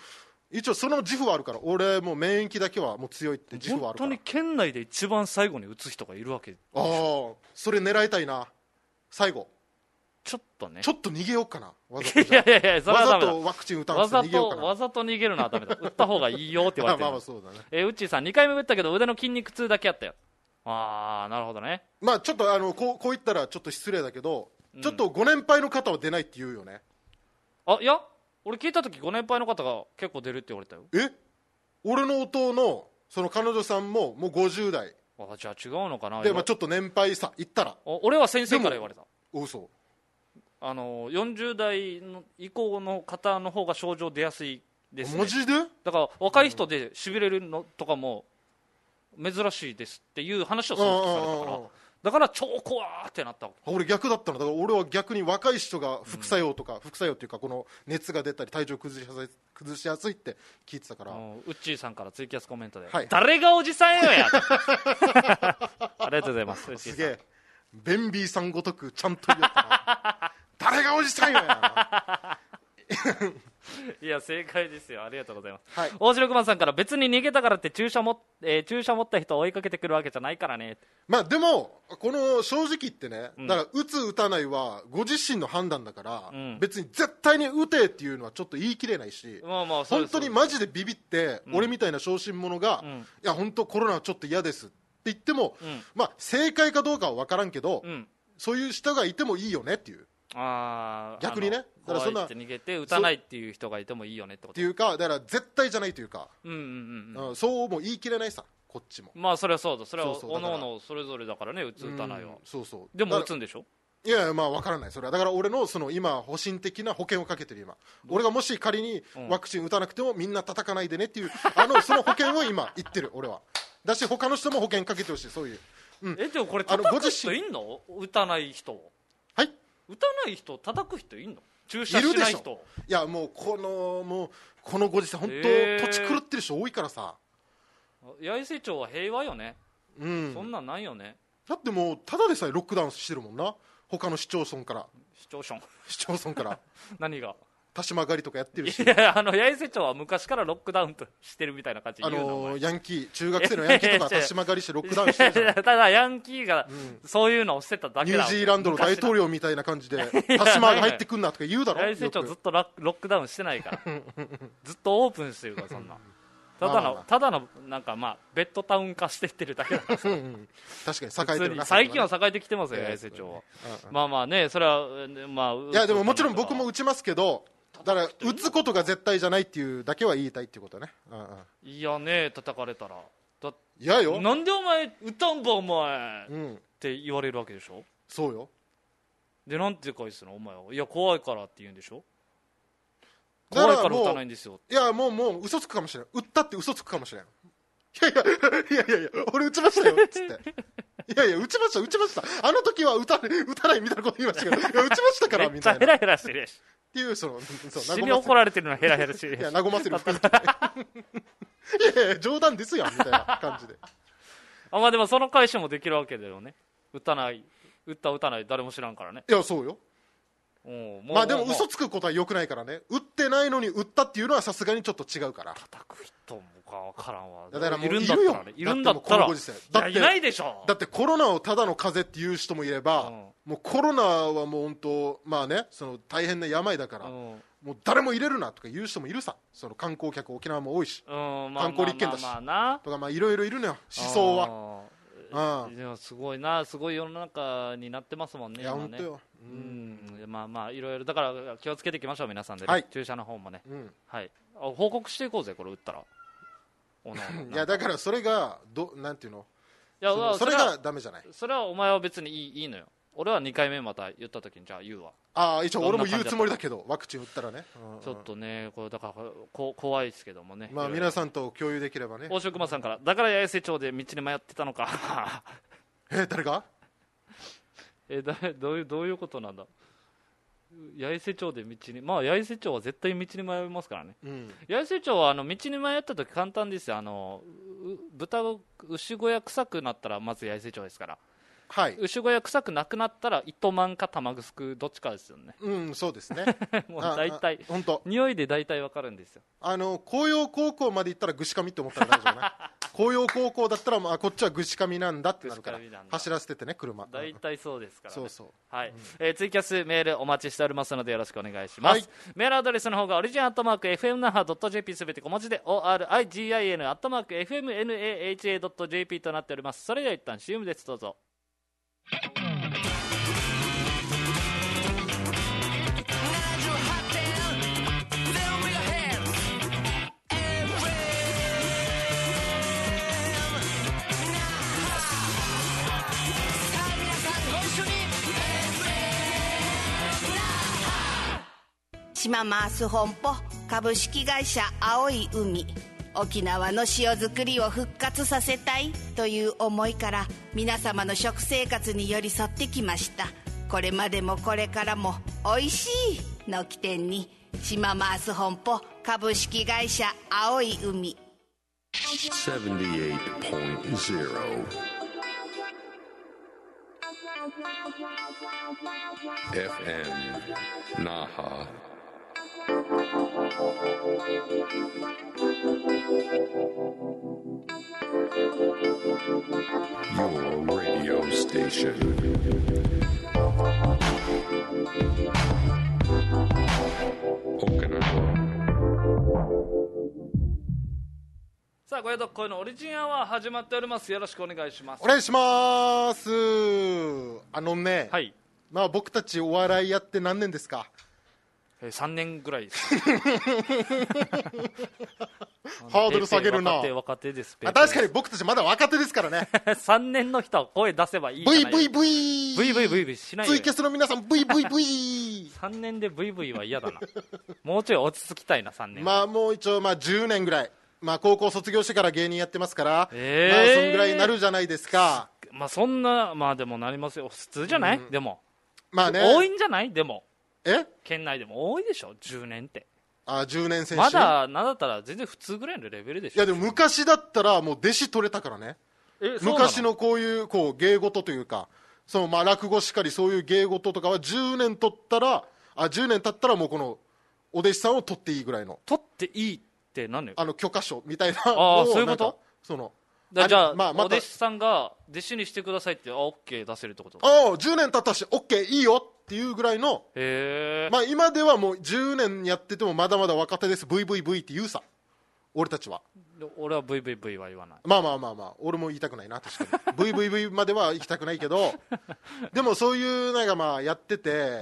一応その自負はあるから俺もう免疫だけはもう強いって自負はあるから。本当に県内で一番最後に打つ人がいるわけ。ああそれ狙いたいな。最後。ちょっとね。ちょっと逃げようかなわざといやいやいやそれはダメだ。わざとワクチン打たんわざとわざと逃げるのはダメだ。打った方がいいよって言われてる まあまあそうだね。えー、うっちーさん2回目打ったけど腕の筋肉痛だけあったよ。ああなるほどね。まあちょっとあのこうこう言ったらちょっと失礼だけど、うん、ちょっとご年配の方は出ないって言うよね。あいや俺聞いた時ご年配の方が結構出るって言われたよ。え？俺の弟のその彼女さんももう50代。あじゃあ違うのかなで、まあ、ちょっと年配さ言ったら。俺は先生から言われた。お嘘。あの40代の以降の方の方が症状出やすいです、ね、マジで？だから若い人でしびれるのとかも珍しいですっていう話をされたからだから超怖ってなった俺逆だったの。だから俺は逆に若い人が副作用とか、うん、副作用っていうかこの熱が出たり体調崩しやすい崩しやすいって聞いてたから。ウッチーさんからツイキャスコメントで、はい、誰がおじさんよや ありがとうございますすげえ。ベンビーさんごとくちゃんと言ったな誰がおじさんよや いや正解ですよ。ありがとうございます、はい、大城熊さんから別に逃げたからって注射も、えー、注射持った人を追いかけてくるわけじゃないからね。まあでもこの正直言ってね、だから打つ打たないはご自身の判断だから、うん、別に絶対に打てっていうのはちょっと言い切れないし、まあまあ本当にマジでビビって、俺みたいな小心者が、いや本当コロナはちょっと嫌ですって言っても、まあ正解かどうかは分からんけど、そういう人がいてもいいよねっていうあ逆にね。だからそんな逃げて打たないっていう人がいてもいいよねってこと。っていうかだから絶対じゃないというか、うんうんうん、そうも言い切れないさ。こっちも。まあそれはそうだ。それはおのおのそれぞれだからね打つ打たないは、そうそう。でも打つんでしょ？いやいやまあ分からない。それは。だから俺のその今保身的な保険をかけてる今。俺がもし仮にワクチン打たなくてもみんな叩かないでねっていうあのその保険を今言ってる俺は。だし他の人も保険かけてほしいそういう、うん、えでもこれ叩く人いんの？打たない人はい？打たない人叩く人いんの？注射しない人。いやもうこのもうこのご時世本当、土地狂ってる人多いからさ。八重瀬町は平和よね。うん。そんなんないよね。だってもうただでさえロックダウンしてるもんな。他の市町村から。市町村。市町村から。何が？田島狩りとかやってるし。いやあの八重瀬町は昔からロックダウンとしてるみたいな感じあのー、ヤンキー 中学生のヤンキーとか田島狩りしてロックダウンしてるただヤンキーがそういうのをしてただけだ、ニュージーランドの大統領みたいな感じで田島が入ってくんなとか言うだろ？八重瀬町ずっとロックダウンしてないから。ずっとオープンしてるからそんな。ただの、ただのなんかまあベッドタウン化してってるだけだから。うん、確かに栄えてる最近は栄えてきてますよ八重瀬町は、まあまあねそれはまあいやでももちろん僕も打ちますけどだから打つことが絶対じゃないっていうだけは言いたいっていうことね、うんうん、いやね叩かれたら。だいやよ。なんでお前打たんばお前、うん、って言われるわけでしょ？そうよ。でなんて返すの？お前は。いや怖いからって言うんでしょ？怖いから打たないんですよ。いやもうもう嘘つくかもしれない打ったって嘘つくかもしれないいやいやいやいやいや俺打ちましたよっつっていいやいや打ちました打ちました。あの時は打た打たないみたいなこと言いましたけど いや打ちましたからめみたいな。ヘラヘラしてるやしっていうそのそう死に怒られてるのはヘラヘラしてるいややし和ませるいやいや冗談ですよみたいな感じであまあでもその返しもできるわけだよね。打たない打った打たない誰も知らんからね。いやそうよ。まあでもう嘘つくことはよくないからね。打ってないのに打ったっていうのはさすがにちょっと違うから。叩く人もか分からんわ。だからもういるんだったらねいるんだったらだっていないでしょ。だってコロナをただの風邪っていう人もいれば、うん。もうコロナはもう本当まあねその大変な病だから、うん。もう誰も入れるなとか言う人もいるさ。その観光客沖縄も多いし。うんまあ観光立県だし。まあまあとかまあいろいろいるのよ。思想は。はうん。いやすごいなすごい世の中になってますもんねいや本当よ、ううんんまあまあいろいろ。だから気をつけていきましょう皆さんでね、はい。注射の方もね。うん。はい。あ報告していこうぜこれ打ったらおのおのいやだからそれがどなんていうの？いやそのそれはがダメじゃない？それはお前は別にいいいいのよ。俺は2回目また言った時にじゃあ言うわ。ああ一応俺も言うつもりだけどワクチン打ったらね、うん。うんちょっとねこれだからこ怖いですけどもね。まあ皆さんと共有できればね。大城熊さんからだから八重瀬町で道に迷ってたのか。え誰が？えだどういうどういうことなんだ？八重瀬町で道にまあ八重瀬町は絶対道に迷いますからね。うん。八重瀬町はあの道に迷った時簡単ですよ。あのう豚が牛小屋臭くなったらまず八重瀬町ですからはい。牛小屋臭くなくなったら糸満か玉城どっちかですよね。うんそうですね。もう大体本当。匂いで大体わかるんですよ。あの紅葉高校まで行ったらぐしかみって思ったら大丈夫ね 紅葉高校だったら、まあ、こっちはぐしかみなんだってなるから走らせててね車。大体そうですから、ね。そうそう。はい、えーツイキャスメールお待ちしておりますのでよろしくお願いします、はい。メールアドレスの方がオリジンアットマーク FM 那覇 .jp すべて小文字で ORIGIN アットマーク FMNAHA.jp となっております。それでは一旦 CM です。どうぞ島マース本舗株式会社青い海沖縄の塩作りを復活させたいという思いから皆様の食生活に寄り添ってきましたこれまでもこれからも「おいしい」の起点に島マース本舗株式会社青い海78.0 FM Naha. Your radio station. Okinawa. さあ、ご宿恋のオリジンアワー始まっております。よろしくお願いしますお。願いしますあのね、はい。まあ、僕たちお笑いやって何年ですか？えー、3年ぐらいです。ハードル下げるな。若手、若手です。あ確かに僕たちまだ若手ですからね。3年の人は声出せばいいじゃない。VVV VVV しないよ。ツイキャスの皆さん VVV 3 年で VV は嫌だな。もうちょい落ち着きたいな3年。まあもう一応まあ10年ぐらい。まあ高校卒業してから芸人やってますから、えー。まあそんぐらいになるじゃないですか。まあそんなまあでもなりますよ。普通じゃない、でも、まあね。多いんじゃない？でもえ？県内でも多いでしょ？10年って。あ10年選手まだなんだったら全然普通ぐらいのレベルでしょ。いやでも昔だったらもう弟子取れたからね。昔のこういうこう芸事というかそのまあ落語しかりそういう芸事とかは10年取ったらあ10年経ったらもうこのお弟子さんを取っていいぐらいの。取っていいって何？よあの許可証みたいなあーのをそういうこと？そのだじゃあ、まあまたお弟子さんが弟子にしてくださいってあ OK 出せるってこと？ああ10年経ったし OK いいよっていうぐらいの。へえ、まあ今ではもう10年やっててもまだまだ若手です。VVV って言うさ。俺たちは。俺は VVV は言わない。まあまあまあまあ俺も言いたくないな確かに。VVV までは行きたくないけど。でもそういうなんかまあやってて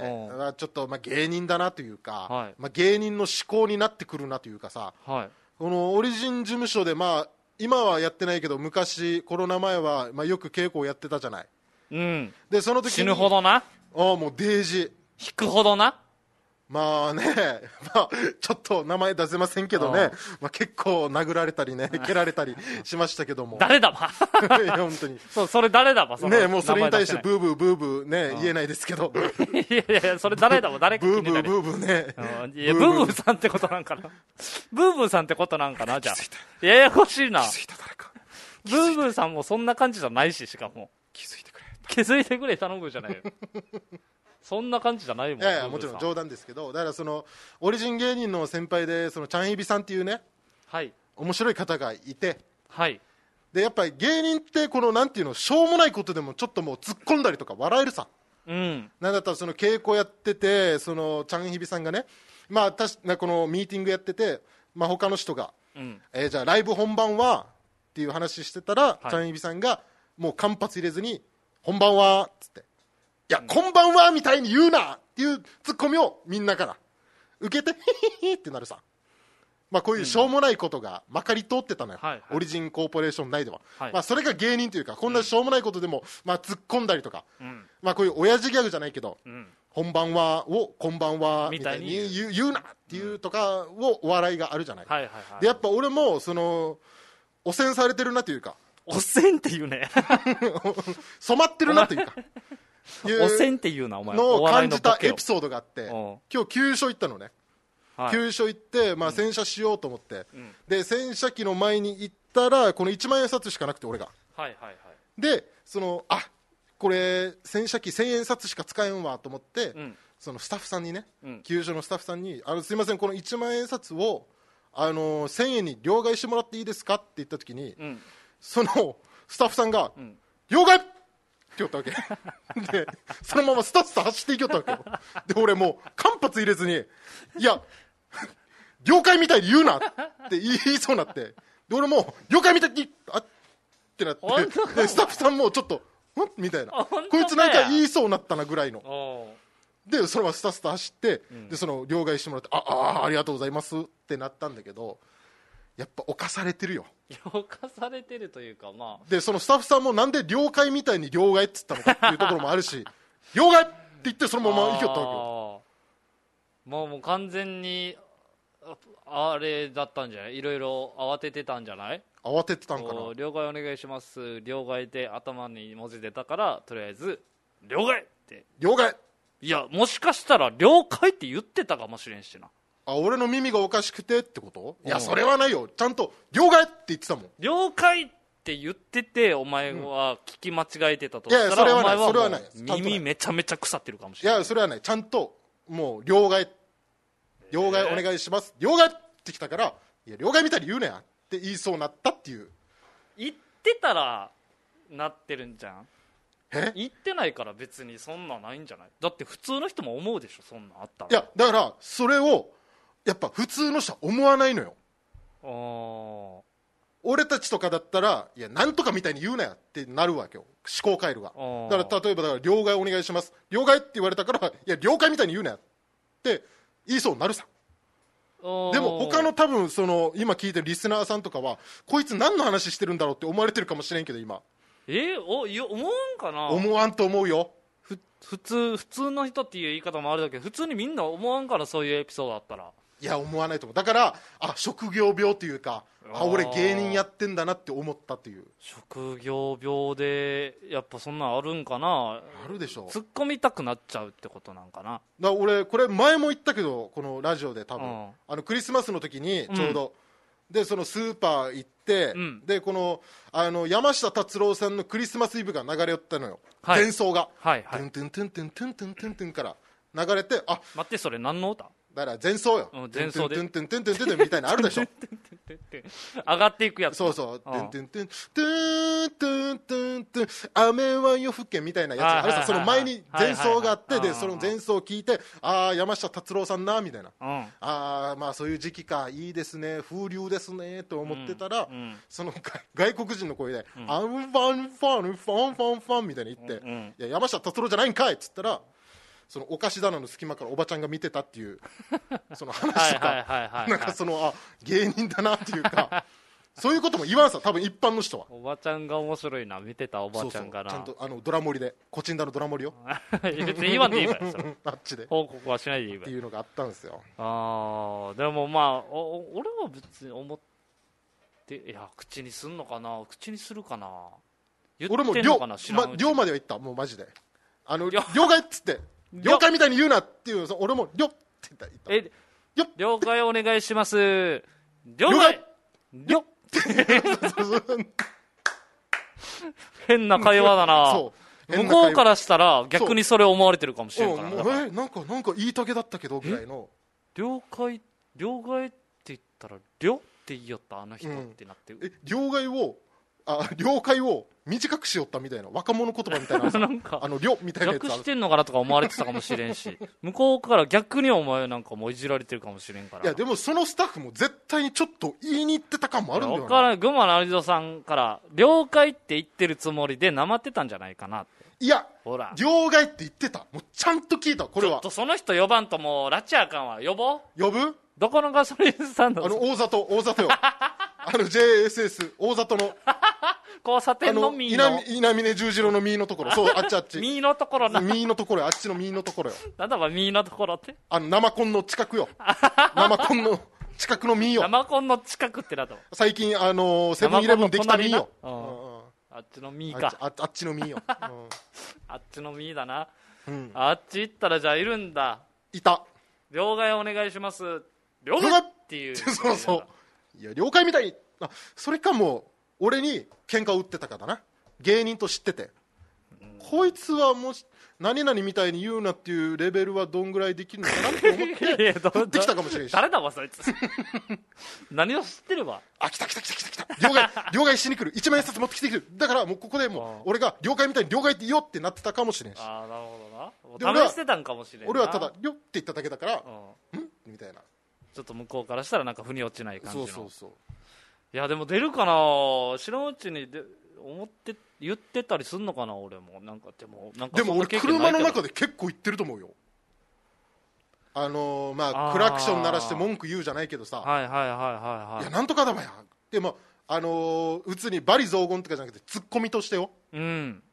ちょっとまあ芸人だなというか、はい。まあ、芸人の思考になってくるなというかさ。はい。このオリジン事務所でまあ今はやってないけど昔コロナ前はまあよく稽古をやってたじゃない。うん。でその時に死ぬほどな？ああもうデージ。引くほどな？まあね、まあ、ちょっと名前出せませんけどね、まあ、結構殴られたりね、蹴られたりしましたけども。誰だば？いや、本当に。そう、それ誰だば？ね、もうそれに対してブーブーブーブーね、言えないですけど。いやいや、それ誰だば、誰かブーブーブーブーね。いや、ブーブーさんってことなんかな。ブーブーさんってことなんかな、じゃあ。ややこしいな。気づいた誰か。ブーブーさんもそんな感じじゃないし、しかも。気づいてくれ。気づいてくれ、頼むじゃないよ。そんな感じじゃないもんいやいやもちろん冗談ですけどだからそのオリジン芸人の先輩でそのチャンヒビさんっていうねはい。面白い方がいてはい。でやっぱり芸人ってこのなんていうのしょうもないことでもちょっともう突っ込んだりとか笑えるさ。うん。なんだったらその稽古やっててそのチャンヒビさんがねまあたしこのミーティングやっててまあ他の人が、うん。えーじゃあライブ本番はっていう話してたら、い。チャンヒビさんがもう間髪入れずに本番はっつっていや、こん。ばんはみたいに言うなっていうツッコミをみんなから。受けて、ヒヒヒってなるさ。まあこういうしょうもないことがまかり通ってたのよ、はいはい。オリジンコーポレーション内では、はい。まあそれが芸人というかこんなしょうもないことでも、まあ突っ込んだりとか、うん。まあこういう親父ギャグじゃないけど、うん。本番はをこんばんはみたいに言う言うなっていうとかをお笑いがあるじゃない、はいはいはい。でやっぱ俺もその汚染されてるなというか。汚染って言うね。染まってるなというか いう汚染って言うなお前。のを感じたエピソードがあってうん。今日急所行ったのね、はい。急所行って、まあ、洗車しようと思って、ん。で洗車機の前に行ったらこの1万円札しかなくて俺が。はいはいはい。でそのあこれ洗車機1000円札しか使えんわと思って、うん。そのスタッフさんにね、うん。急所のスタッフさんにあのすいませんこの1万円札をあの1000円に両替してもらっていいですかって言った時に、うん。そのスタッフさんが、ん。両替って言ったわけ。でそのままスタッフと走っていきよったわけよ。で俺もう間髪入れずにいや了解みたいに言うなって言いそうになって。で俺も了解みたいにあってなって。でスタッフさんもちょっとん？みたいな。こいつなんか言いそうになったなぐらいの。おでそのままスタスタ走って、でその両替してもらってああありがとうございますってなったんだけどやっぱ犯されてるよ。評価されてるというかまでそのスタッフさんもなんで了解みたいに両替っつったのかっていうところもあるし 両替って言ってそのあまま行きよったわけよ。よもうもう完全にああれだったんじゃない？いろいろ慌ててたんじゃない？慌ててたんかな。こう両替お願いします。両替で頭に文字出たからとりあえず両替って。両替いやもしかしたら了解って言ってたかもしれんしなあ俺の耳がおかしくてってこと？いやうんそれはないよ。ちゃんと両替って言ってたもん。了解って言っててお前は聞き間違えてたとしたら、いやそれはない。それはない。耳めちゃめちゃ腐ってるかもしいれない。やそれはない。ちゃんともう両替両替お願いします。両替ってきたからいや両替みたいに言うなやって言いそうになったっていう。言ってたらなってるんじゃん。え？言ってないから別にそんなんないんじゃない？だって普通の人も思うでしょそんなんあったら。いやだからそれをやっぱ普通の人は思わないのよ。あー。俺たちとかだったらいやなんとかみたいに言うなやってなるわけよ。思考回路が。だから例えばだから両替お願いします。両替って言われたからいや了解みたいに言うなやって言いそうになるさ。おー。でも他の多分その今聞いてるリスナーさんとかはこいつ何の話してるんだろうって思われてるかもしれんけど今。え？おいや思うんかな。思わんと思うよ。ふ普通普通の人っていう言い方もあるだけど普通にみんな思わんからそういうエピソードあったらいや思わないと思う。だからあ職業病というかあ俺芸人やってんだなって思ったという。職業病でやっぱそんなんあるんかな。あるでしょ。突っ込みたくなっちゃうってことなんかな。だ俺これ前も言ったけどこのラジオで多分、うん、あのクリスマスの時にちょうど、うん、でそのスーパー行って、うん、でこのあの山下達郎さんのクリスマスイブが流れ寄ったのよ、はい、伝奏が、はいはい、トゥントゥントゥントゥントゥントゥントゥンから流れてあ待ってそれ何の歌？だから前奏よ、うん前奏で。トゥントゥントゥントゥントゥンみたいなのあるでしょ。上がっていくやつ。そうそう、うん。トゥントゥントゥントゥントゥントゥントゥン雨は夜更けみたいなやつがあるさ、その前に前奏があって、でその前奏を聞いて、ああ、山下達郎さんなみたいな、うんああ、まあそういう時期か、いいですね、風流ですねと思ってたら、その外外国人の声で、アンファンファン、ファンファンファンみたいに言って、いや山下達郎じゃないんかいっつったら、そのお菓子棚の隙間からおばちゃんが見てたっていう、その話とか。なんかそのあ芸人だなっていうか。そういうことも言わんさ多分一般の人は。おばちゃんが面白いな見てたおばちゃんがなちゃんとあのドラ盛りでコチンダのドラ盛りよ 別に言わんでいい あっちで。っ報告はしないでいいからていうのがあったんですよ。ああでもまあおお俺は別に思っていや口にすんのかな口にするかな。言俺も寮,、ってんのかな知らんうちま、寮までは行ったもうマジで。あの寮了解っつって了解みたいに言うなっていう俺も寮って言った。えよっ。了解お願いします。了解了変な会話だな。そう。向こうからしたら逆にそれ思われてるかもしれんから。えなんか。なんか言いたげだったけどぐらいの。了解了解って言ったら了って言いよったあの人うんってなって、え了解をあ了解を短くしよったみたいな若者言葉みたいな。さ なんかあの了みたいなやつ略してんのかなとか思われてたかもしれんし 向こうから逆にお前なんかもういじられてるかもしれんから。いやでもそのスタッフも絶対にちょっと言いに行ってた感もあるんだよからん群馬の有蔵さんから了解って言ってるつもりでなまってたんじゃないかないやほら。了解って言ってた。もうちゃんと聞いた。これは。ちょっとその人呼ばんともう拉致あかんわ呼ぼう？呼ぶ？どこのガソリンスタンドあの大里大里よ。あの JSS 大里の 交差あ点ののミーの。稲稲峰十字路のミーのところ。そうあっちあっち。ミーのところな。ミーのところよ。あっちのミーのところよ。なんだばミーのところって？あの生コンの近くよ。生コンの近くのミーよ。生コンの近くってなと最近あのセブンイレブンできたミーよ。うんうん。あっちのミーあっちかああっちのミーよ、あっちのミーだな。うん。うん、あっち行ったらじゃあいるんだ。いた。両替お願いします。両替了解っていう。そうそう。いや了解みたい。にあそれかもう俺に喧嘩を売ってたかだな。芸人と知ってて、こいつはもし何々みたいに言うなっていうレベルはどんぐらいできるのかなって思って 振ってきたかもしれんし。誰だわそいつ。何を知ってればあ来た来た来た来た来た了解。了解しに来る。一万円札持ってきてくる。だからもうここでもう俺が了解みたいに了解って言おうってなってたかもしれんし。ああなるほどな。試してたんかもしれんな。俺はただ「りょ」って言っただけだからうん「ん?」みたいな。ちょっと向こうからしたらなんか腑に落ちない感じの。そうそうそういやでも出るかな。知らんうちにで思って言ってたりすんのかな俺も。なんかでもなんかでも俺車の中でで結構言ってると思うよ。あのーまあクラクション鳴らして文句言うじゃないけどさ。はいはいはいはいはい。いやなんとかだわや。でもあのー、うつにバリ雑言とかじゃなくてツッコミとしてよ、うん。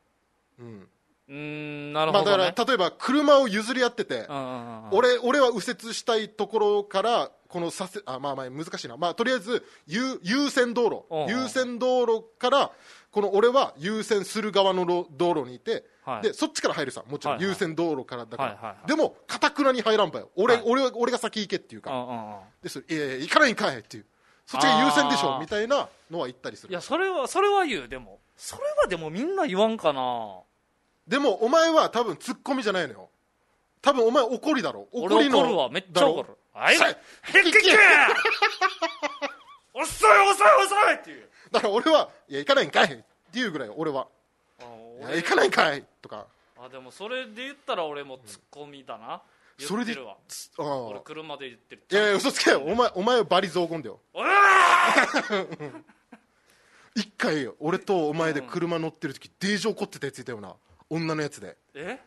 うん。うーんなるまあ、ほど、ね。だから例えば車を譲り合ってて、うんうんうんうん。俺俺は右折したいところからこのさせあまあまあ難しいな、まあ、とりあえず優優先道路。うんう。ん優先道路からこの俺は優先する側のろ道路にいて、はい。でそっちから入るさ。もちろんはいはい。優先道路からだから、はいはいはい。でもかたくなに入らんばよ。俺,、はい。俺は俺が先行けっていうか、うんうんうん。でそれいやいや行かないんかいっていう。そっちが優先でしあーょみたいなのは言ったりする。いやそれはそれは言う。でもそれはでもみんな言わんかな。でもお前は多分ツッコミじゃないのよ多分お前怒りだろ。怒俺りの怒るわめっちゃ怒る。はいさヘッキッキ 遅い遅い遅いっていう。だから俺はいや行かないんかいっていうぐらい俺は。いや行かないんかいとか。あでもそれで言ったら俺もツッコミだな。言それでってるわ。ああ。俺車で言ってる。いやいや嘘つけよ。お前お前はバリ雑言だよ。一回俺とお前で車乗ってる時デージ怒ってたやついたよな。女のやつで。え？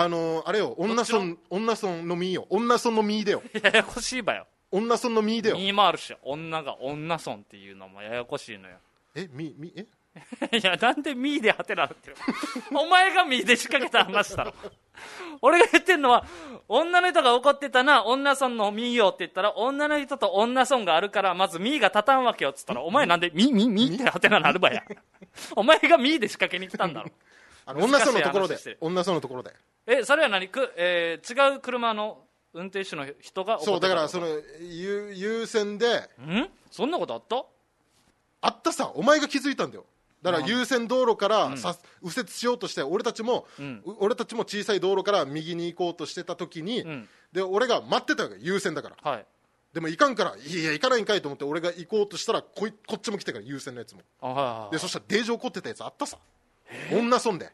あのーあれよ女村女村のミーよ。女村のミーだよ。ややこしいばよ。女村のミーだよ。ミーもあるし女が女村っていうのもややこしいのよ。えミミえ？いやなんでミーでハテナなってる？お前がミーで仕掛けた話だろ。俺が言ってんのは女の人が怒ってたな女村のミーよって言ったら女の人と女村があるからまずミーが立たんわけよっつったらお前なんでミーミーミーってハテナなるばや。お前がミーで仕掛けに来たんだろ。あの女村のところで。女村のところでえそれは何？く、えー違う車の運転手の人が怒そうだからその優優先でん？そんなことあった？あったさ。お前が気づいたんだよ。だから優先道路からさ、右折しようとして俺たちも、ん。う俺たちも小さい道路から右に行こうとしてた時に、ん。で俺が待ってたわけ。優先だから。はい。でも行かんからいや行かないんかいと思って俺が行こうとしたらこいこっちも来てから優先のやつも。あはいはいはい。でそしたらデージ怒ってたやつあったさ。女損で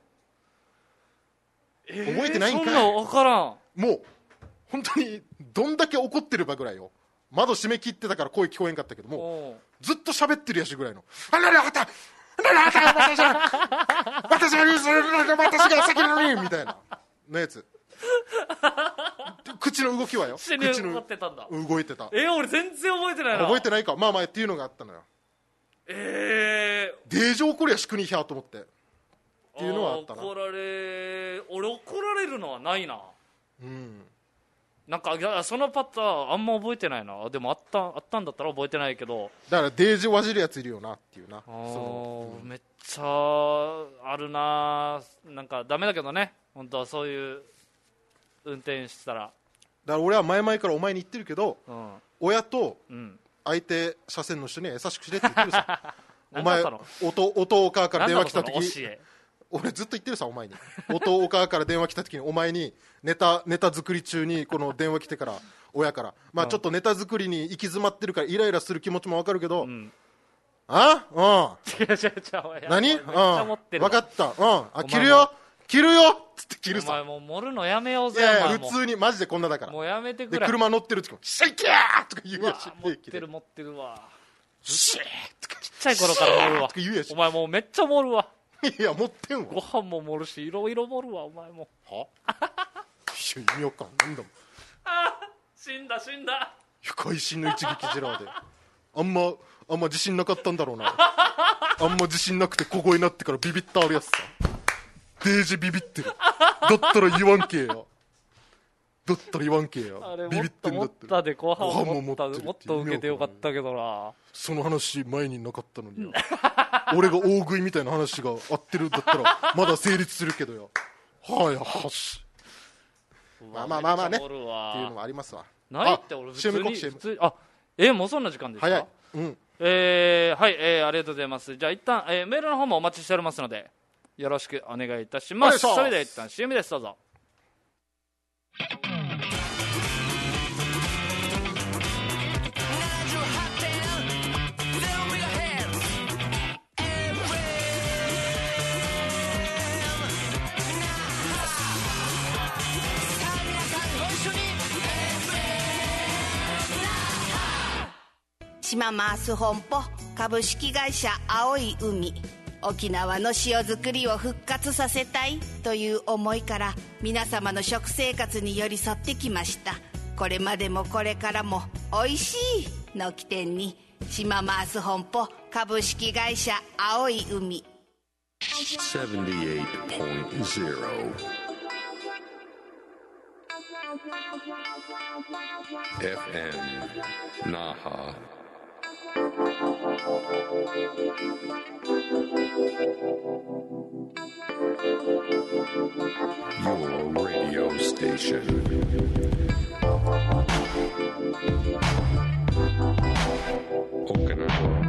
覚えてないんかい。そんなん分からん。もう本当にどんだけ怒ってるばぐらいよ。窓閉め切ってたから声聞こえんかったけどもずっと喋ってるやしぐらいの「あららあたあららあた私は 私は私が先なのに」みたいな。のやつ。口の動きはよ。口のってたんだ。動いてた。え俺全然覚えてないな。覚えてないか。まあまあっていうのがあったのよ。ええデージ怒りゃしくにひゃーと思ってっていうのはあったな。怒られ俺怒られるのはないな。うん。なんかいやそのパターンあんま覚えてないな。でもあったあったんだったら覚えてないけど。だからデージわじるやついるよなっていうな。あそのーめっちゃあるな。なんかダメだけどね。本当はそういう運転したら。だから俺は前々からお前に言ってるけどうん。親とうん。相手車線の人には優しくしれって言ってるさ。お前何だったの。音音お母から電話来た時教え俺ずっと言ってるさお前に。音お母から電話来た時にお前にネタネタ作り中にこの電話来てから親から。まあちょっとネタ作りに行き詰まってるからイライラする気持ちもわかるけど、ん。あ？うん。違う違う違う何？うん。分かった。うん。あ切るよ。切るよ。っつって切るお前さもう盛るのやめようぜいやいや普通にマジでこんなだから。もうやめてくでれ車乗ってる時も「シェイキャー!」とか言うやし持ってる持ってるわ。シェーとかちっちゃい頃から盛るわ。お前もうめっちゃ盛るわ いや持ってんわ。ご飯も盛るしいろいろ盛るわお前も。は？いや意味わかんないんだも。ん死んだ死んだ。会心の一撃ジェラーであんまあんま自信なかったんだろうな。あんま自信なくて小声になってからビビったあるやつさデージビビってるだったら言わんけえよだったら言わんけえあよれビビっもって。と持っんだってたで後半ご飯もも持ったもっと受けてよかったけどな。その話前になかったのによ俺が大食いみたいな話が合ってるんだったらまだ成立するけどよはいはし。まあまあまあまあね。めっていうのもありますわ。ないって俺普通に普通あえもうそんな時間ですか？早い。うん。えーはい、えーありがとうございます。じゃあ一旦、えーメールの方もお待ちしておりますのでよろしくお願いいたします。お願いします。それでは一旦 CM です。どうぞ島マース本舗株式会社青い海沖縄の塩作りを復活させたいという思いから皆様の食生活に寄り添ってきましたこれまでもこれからも「おいしい」の起点に島マース本舗株式会社青い海78.0 FM Naha. station. Okinawa.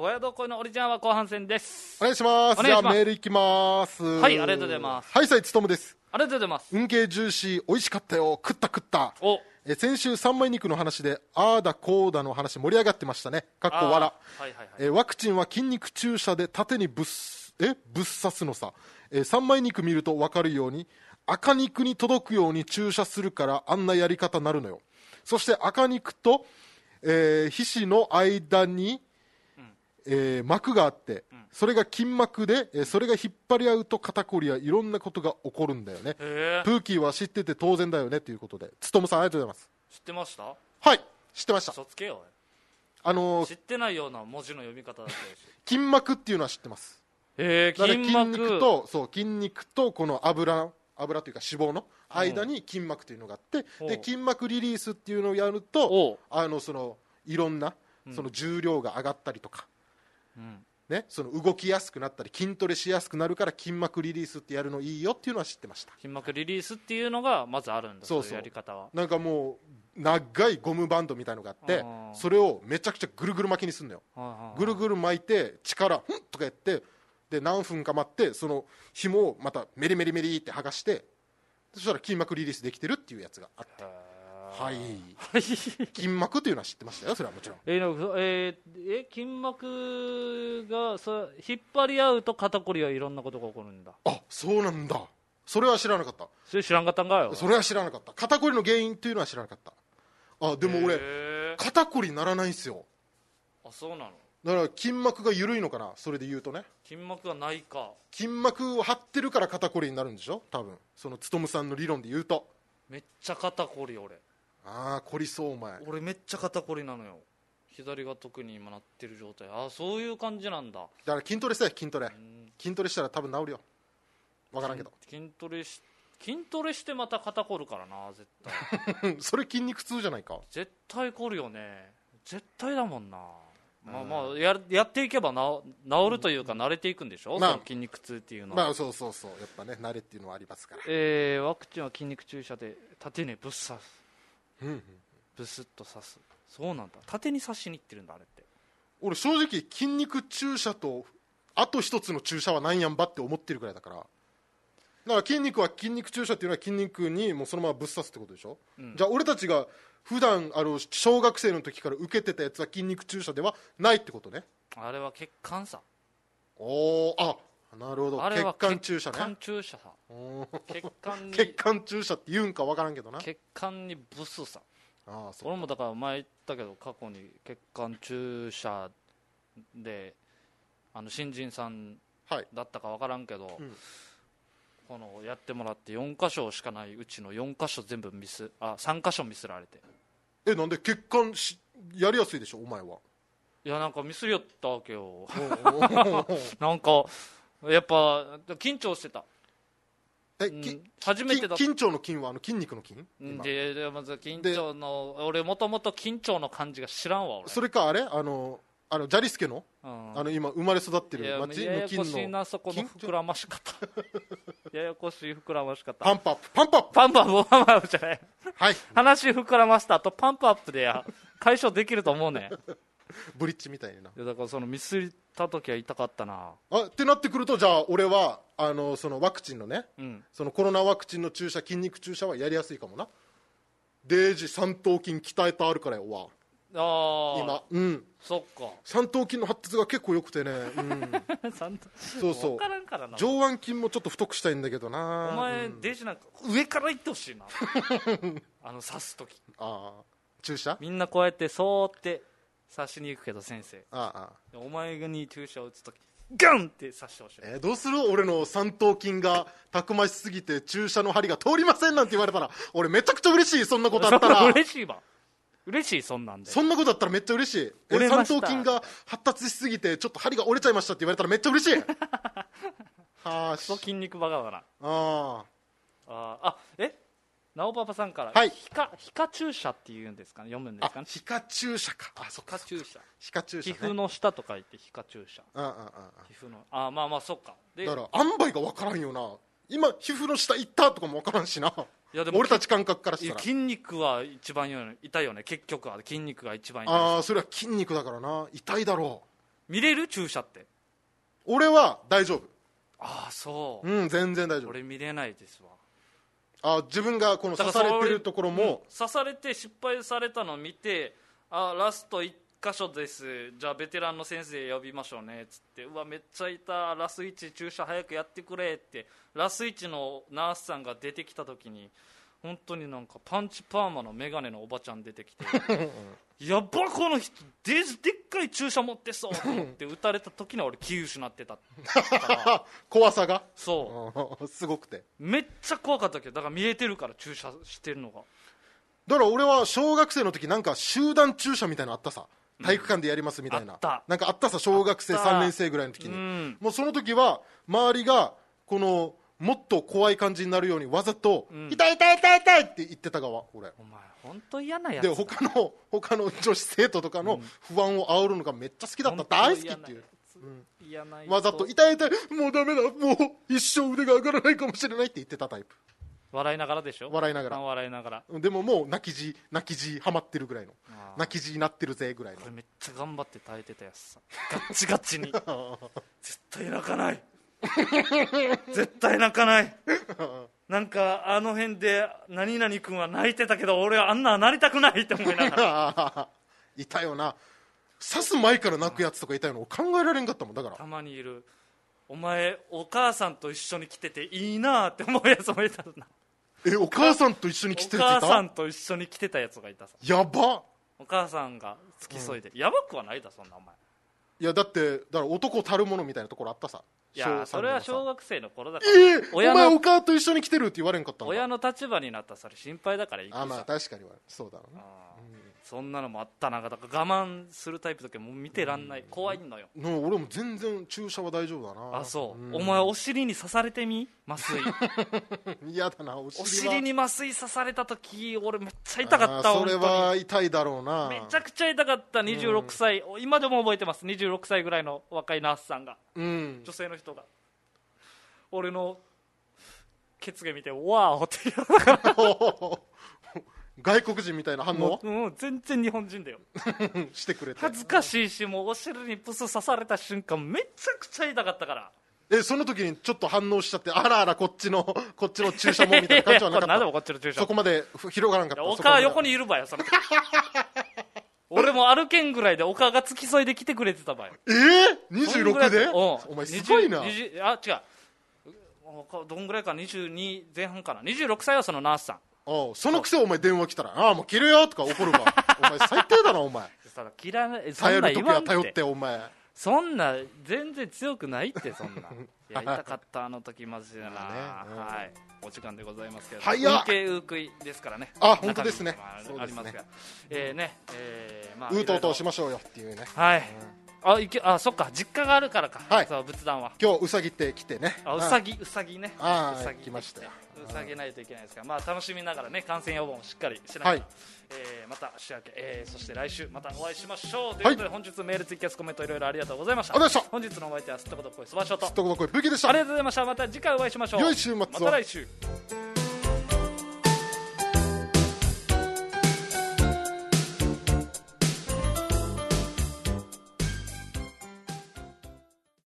さあご宿恋のオリジナルは後半戦です。お願いします。じゃあメールいきます。はいありがとうございます。はいさいつともです。ありがとうございます。運慶ジューシー美味しかったよ食った食った。お。え先週三枚肉の話であーだこうだの話盛り上がってましたね。かっこわらはいはいはい。えワクチンは筋肉注射で縦にぶっえぶっ刺すのさ、え三枚肉見ると分かるように赤肉に届くように注射するからあんなやり方になるのよ。そして赤肉と、えー皮脂の間に、えー膜があって、それが筋膜で、えーそれが引っ張り合うと肩こりやいろんなことが起こるんだよね。へえ。プーキーは知ってて当然だよねということで。つとむさんありがとうございます。知ってました？はい知ってました。嘘つけよあのー知ってないような文字の読み方だったし筋膜っていうのは知ってます。へえだから筋筋膜肉とそう筋肉とこの油油というか脂肪の間に筋膜というのがあって、う。んで筋膜リリースっていうのをやるとあのそのいろんなその重量が上がったりとか、んね、その動きやすくなったり筋トレしやすくなるから筋膜リリースってやるのいいよっていうのは知ってました。筋膜リリースっていうのがまずあるんだそうそう。やり方は。なんかもう長いゴムバンドみたいのがあってそれをめちゃくちゃぐるぐる巻きにするのよ。ぐるぐる巻いて力ふんとかやってで何分か待ってその紐をまたメリメリメリって剥がしてそしたら筋膜リリースできてるっていうやつがあってはい。筋膜っていうのは知ってましたよ？それはもちろん。えーえーえ筋膜がそう引っ張り合うと肩こりはいろんなことが起こるんだ。あそうなんだ。それは知らなかった。それ知らんかったんかよそれは知らなかった。肩こりの原因っていうのは知らなかった。あでも俺肩こりならないんですよ。あそうなの？だから筋膜が緩いのかな？それで言うとね。筋膜がないか。筋膜を張ってるから肩こりになるんでしょ？多分。その勉さんの理論で言うと。めっちゃ肩こり俺あああ凝りそうお前。俺めっちゃ肩こりなのよ。左が特に今なってる状態。ああそういう感じなんだ。だから筋トレせえ筋トレ。筋トレしたら多分治るよ。分からんけど。筋トレし筋トレしてまた肩こるからな絶対。それ筋肉痛じゃないか。絶対こるよね。絶対だもんな。まあまあややっていけばな治るというか慣れていくんでしょ、まあ。筋肉痛っていうのは、まあそうそうそう。やっぱね慣れっていうのはありますから。えーワクチンは筋肉注射で縦にぶっ刺すブスッと刺す。そうなんだ。縦に刺しにいってるんだあれって。俺正直筋肉注射とあと一つの注射はなんやんばって思ってるぐらいだから。だから筋肉は筋肉注射っていうのは筋肉にもうそのままぶっ刺すってことでしょ、じゃあ俺たちが普段あの小学生の時から受けてたやつは筋肉注射ではないってことね。あれは血管さおおあなるほど。血あれは管注射血管ね注射。さおー。血管に。血管注射って言うんか分からんけどな。血管にブスさ。ああそう俺もだから前言ったけど過去に血管注射であの新人さんはいだったか分からんけど、うん。このやってもらって4箇所しかないうちの4箇所全部ミスあ3箇所ミスられて。えなんで血管しやりやすいでしょお前は。いやなんかミスりよったわけよ。なんかやっぱ緊張してた。うん。初めてだき緊張の筋はあの筋肉の筋？ででまず緊張の俺もともと緊張の感じが知らんわ俺。それかあれ？あのあのジャリスケの？うん。あの今生まれ育ってる町ややこしいなそこの膨らまし方。ややこしい膨らまし方。パンプアップ。パンプアップ。パンプアップじゃない。はい。話膨らました後パンプアップでや。解消できると思うね ブリッジみたいにな。いやだからそのミスった時は痛かったな。あってなってくるとじゃあ俺はあのそのワクチンのねうん。そのコロナワクチンの注射筋肉注射はやりやすいかもな。デージ三頭筋鍛えてあるからよわ。ああ今。うん。そっか。三頭筋の発達が結構良くてね、うん、ちゃんとそうそう。分からんからな。上腕筋もちょっと太くしたいんだけどな。お前、うん。デジなんか上から行ってほしいな。あの刺す時。ああ注射？みんなこうやってそーって刺しに行くけど先生。ああ。ああお前に注射を打つ時ガンって刺してほしい。えーどうする俺の三頭筋がたくましすぎて注射の針が通りませんなんて言われたら俺めちゃくちゃ嬉しいそんなことあったら。嬉しいわ。嬉しいそんなんで。そんなことあったらめっちゃ嬉しい。え折れました。三頭筋が発達しすぎてちょっと針が折れちゃいましたって言われたらめっちゃ嬉しい。はーし。そう筋肉バカだな。ああーあえ？直パパさんから、はい。皮下皮下注射っていうんですかね読むんですかね。あ皮下注射か。あそっか皮下注射皮下注射、ね、皮膚の下と書いて皮下注射うんうんうんうん。皮膚のあまあまあそっか。でだから塩梅が分からんよな。今皮膚の下行ったとかも分からんしな。いやでも俺たち感覚からいしたら。や筋肉は一番よ痛いよね。結局は筋肉が一番痛い。ああそれは筋肉だからな。痛いだろう。見れる？注射って。俺は大丈夫。ああそう、うん全然大丈夫。俺見れないですわあ自分がこの刺されてるところも。刺されて失敗されたのを見てあラスト1箇所です。じゃあベテランの先生呼びましょうねっつって。うわめっちゃ痛ラス1注射早くやってくれって。ラス1のナースさんが出てきた時に本当になんかパンチパーマの眼鏡のおばちゃん出てきてやっばこの人ででっかい注射持ってそうと思って撃たれた時に俺気失ってた。か ら怖さが？そう。うん。すごくて。めっちゃ怖かったけどだから見えてるから注射してるのが。だから俺は小学生の時なんか集団注射みたいなのあったさ。体育館でやりますみたいな、あった。なんかあったさ小学生あった。3年生ぐらいの時に、うん。もうその時は周りがこのもっと怖い感じになるようにわざと「ん。痛い痛い痛い痛い」って言ってた側俺。お前本当嫌なやつでだ他の他の女子生徒とかの不安を煽るのがめっちゃ好きだった、本当大好きっていう。嫌なやつわざと「痛い痛いもうダメだもう一生腕が上がらないかもしれない」って言ってたタイプ。笑いながらでしょ？笑いながら。あ笑いながら。でももう泣きじ泣きじハマってるぐらいの。泣きじになってるぜぐらいの。これめっちゃ頑張って耐えてたやつさ。ガッチガチに。絶対泣かない 絶対泣かない。なんかあの辺で何々君は泣いてたけど俺はあんななりたくないって思いながら。いたよな。刺す前から泣くやつとかいたよな考えられんかったもんだから。たまにいる。お前お母さんと一緒に来てていいなって思うやつもいたな。えお母さんと一緒に来ておるやついた？母さんと一緒に来てたやつがいたさ。やば。お母さんが付き添いで、やばくはないだそんなお前いやだってだから男たるものみたいなところあったさ。いやそれは小学生の頃だから。ええ親お前お母と一緒に来てるって言われんかったのか。親の立場になったらそれ心配だから行くさあまあ確かにはそうだろうなそんなのもあったなだから我慢するタイプだけもう見てらんない、怖いのよ。の俺も全然注射は大丈夫だな。あそう、ん。お前お尻に刺されてみ？麻酔。嫌だなお尻おは尻に麻酔刺された時俺めっちゃ痛かったそれは痛いだろうな。めちゃくちゃ痛かった26歳、今でも覚えてます。26歳ぐらいの若いナースさんが。うん。女性の人が。俺の血毛見て「わー」って言いながら 外国人みたいな反応？もうもう全然日本人だよ。してくれて。恥ずかしいしもうお尻にプス刺された瞬間めちゃくちゃ痛かったから。えその時にちょっと反応しちゃってあらあらこっちのこっちの注射もみたいな感じはなか何 でもっこっちの注射？たそこまでふ広がらんかった？お母横にいるばよその時。俺も歩けんぐらいでお母が付き添いで来てくれてたばよえー、26そんぐらいだでお前すごいな。20 20あ違う。どんぐらいか？22前半かな？26歳はそのナースさんおうそのくせお前電話来たらああもう切るよとか怒るわ。お前最低だなお前。そら嫌いそ頼んなる時は頼っっててお前。そんな全然強くないってそんない や痛かったあの時マジでな、まあね。うんはい。お時間でございますけど早っ。運慶ウークイですからね。あ本当ですね。ありますが。えーねえーまあうーとうとしましょうよっていうね。ろはい。あいけあそっか。実家があるからか、はい。そう仏壇は。今日うさぎって来てね。あうさぎうさぎね。ああうさぎ来ましたようさぎないといけないですから、まあ、楽しみながらね感染予防もしっかりしながら、はい。えーまた週明け、えーそして来週またお会いしましょう。ということで、本日メールツイキャスコメントいろいろありがとうございました。本日のお相手はすったことこいそばしょと。すっとこどこい武器でした。ありがとうございました。また次回お会いしましょう。良い週末を。また来週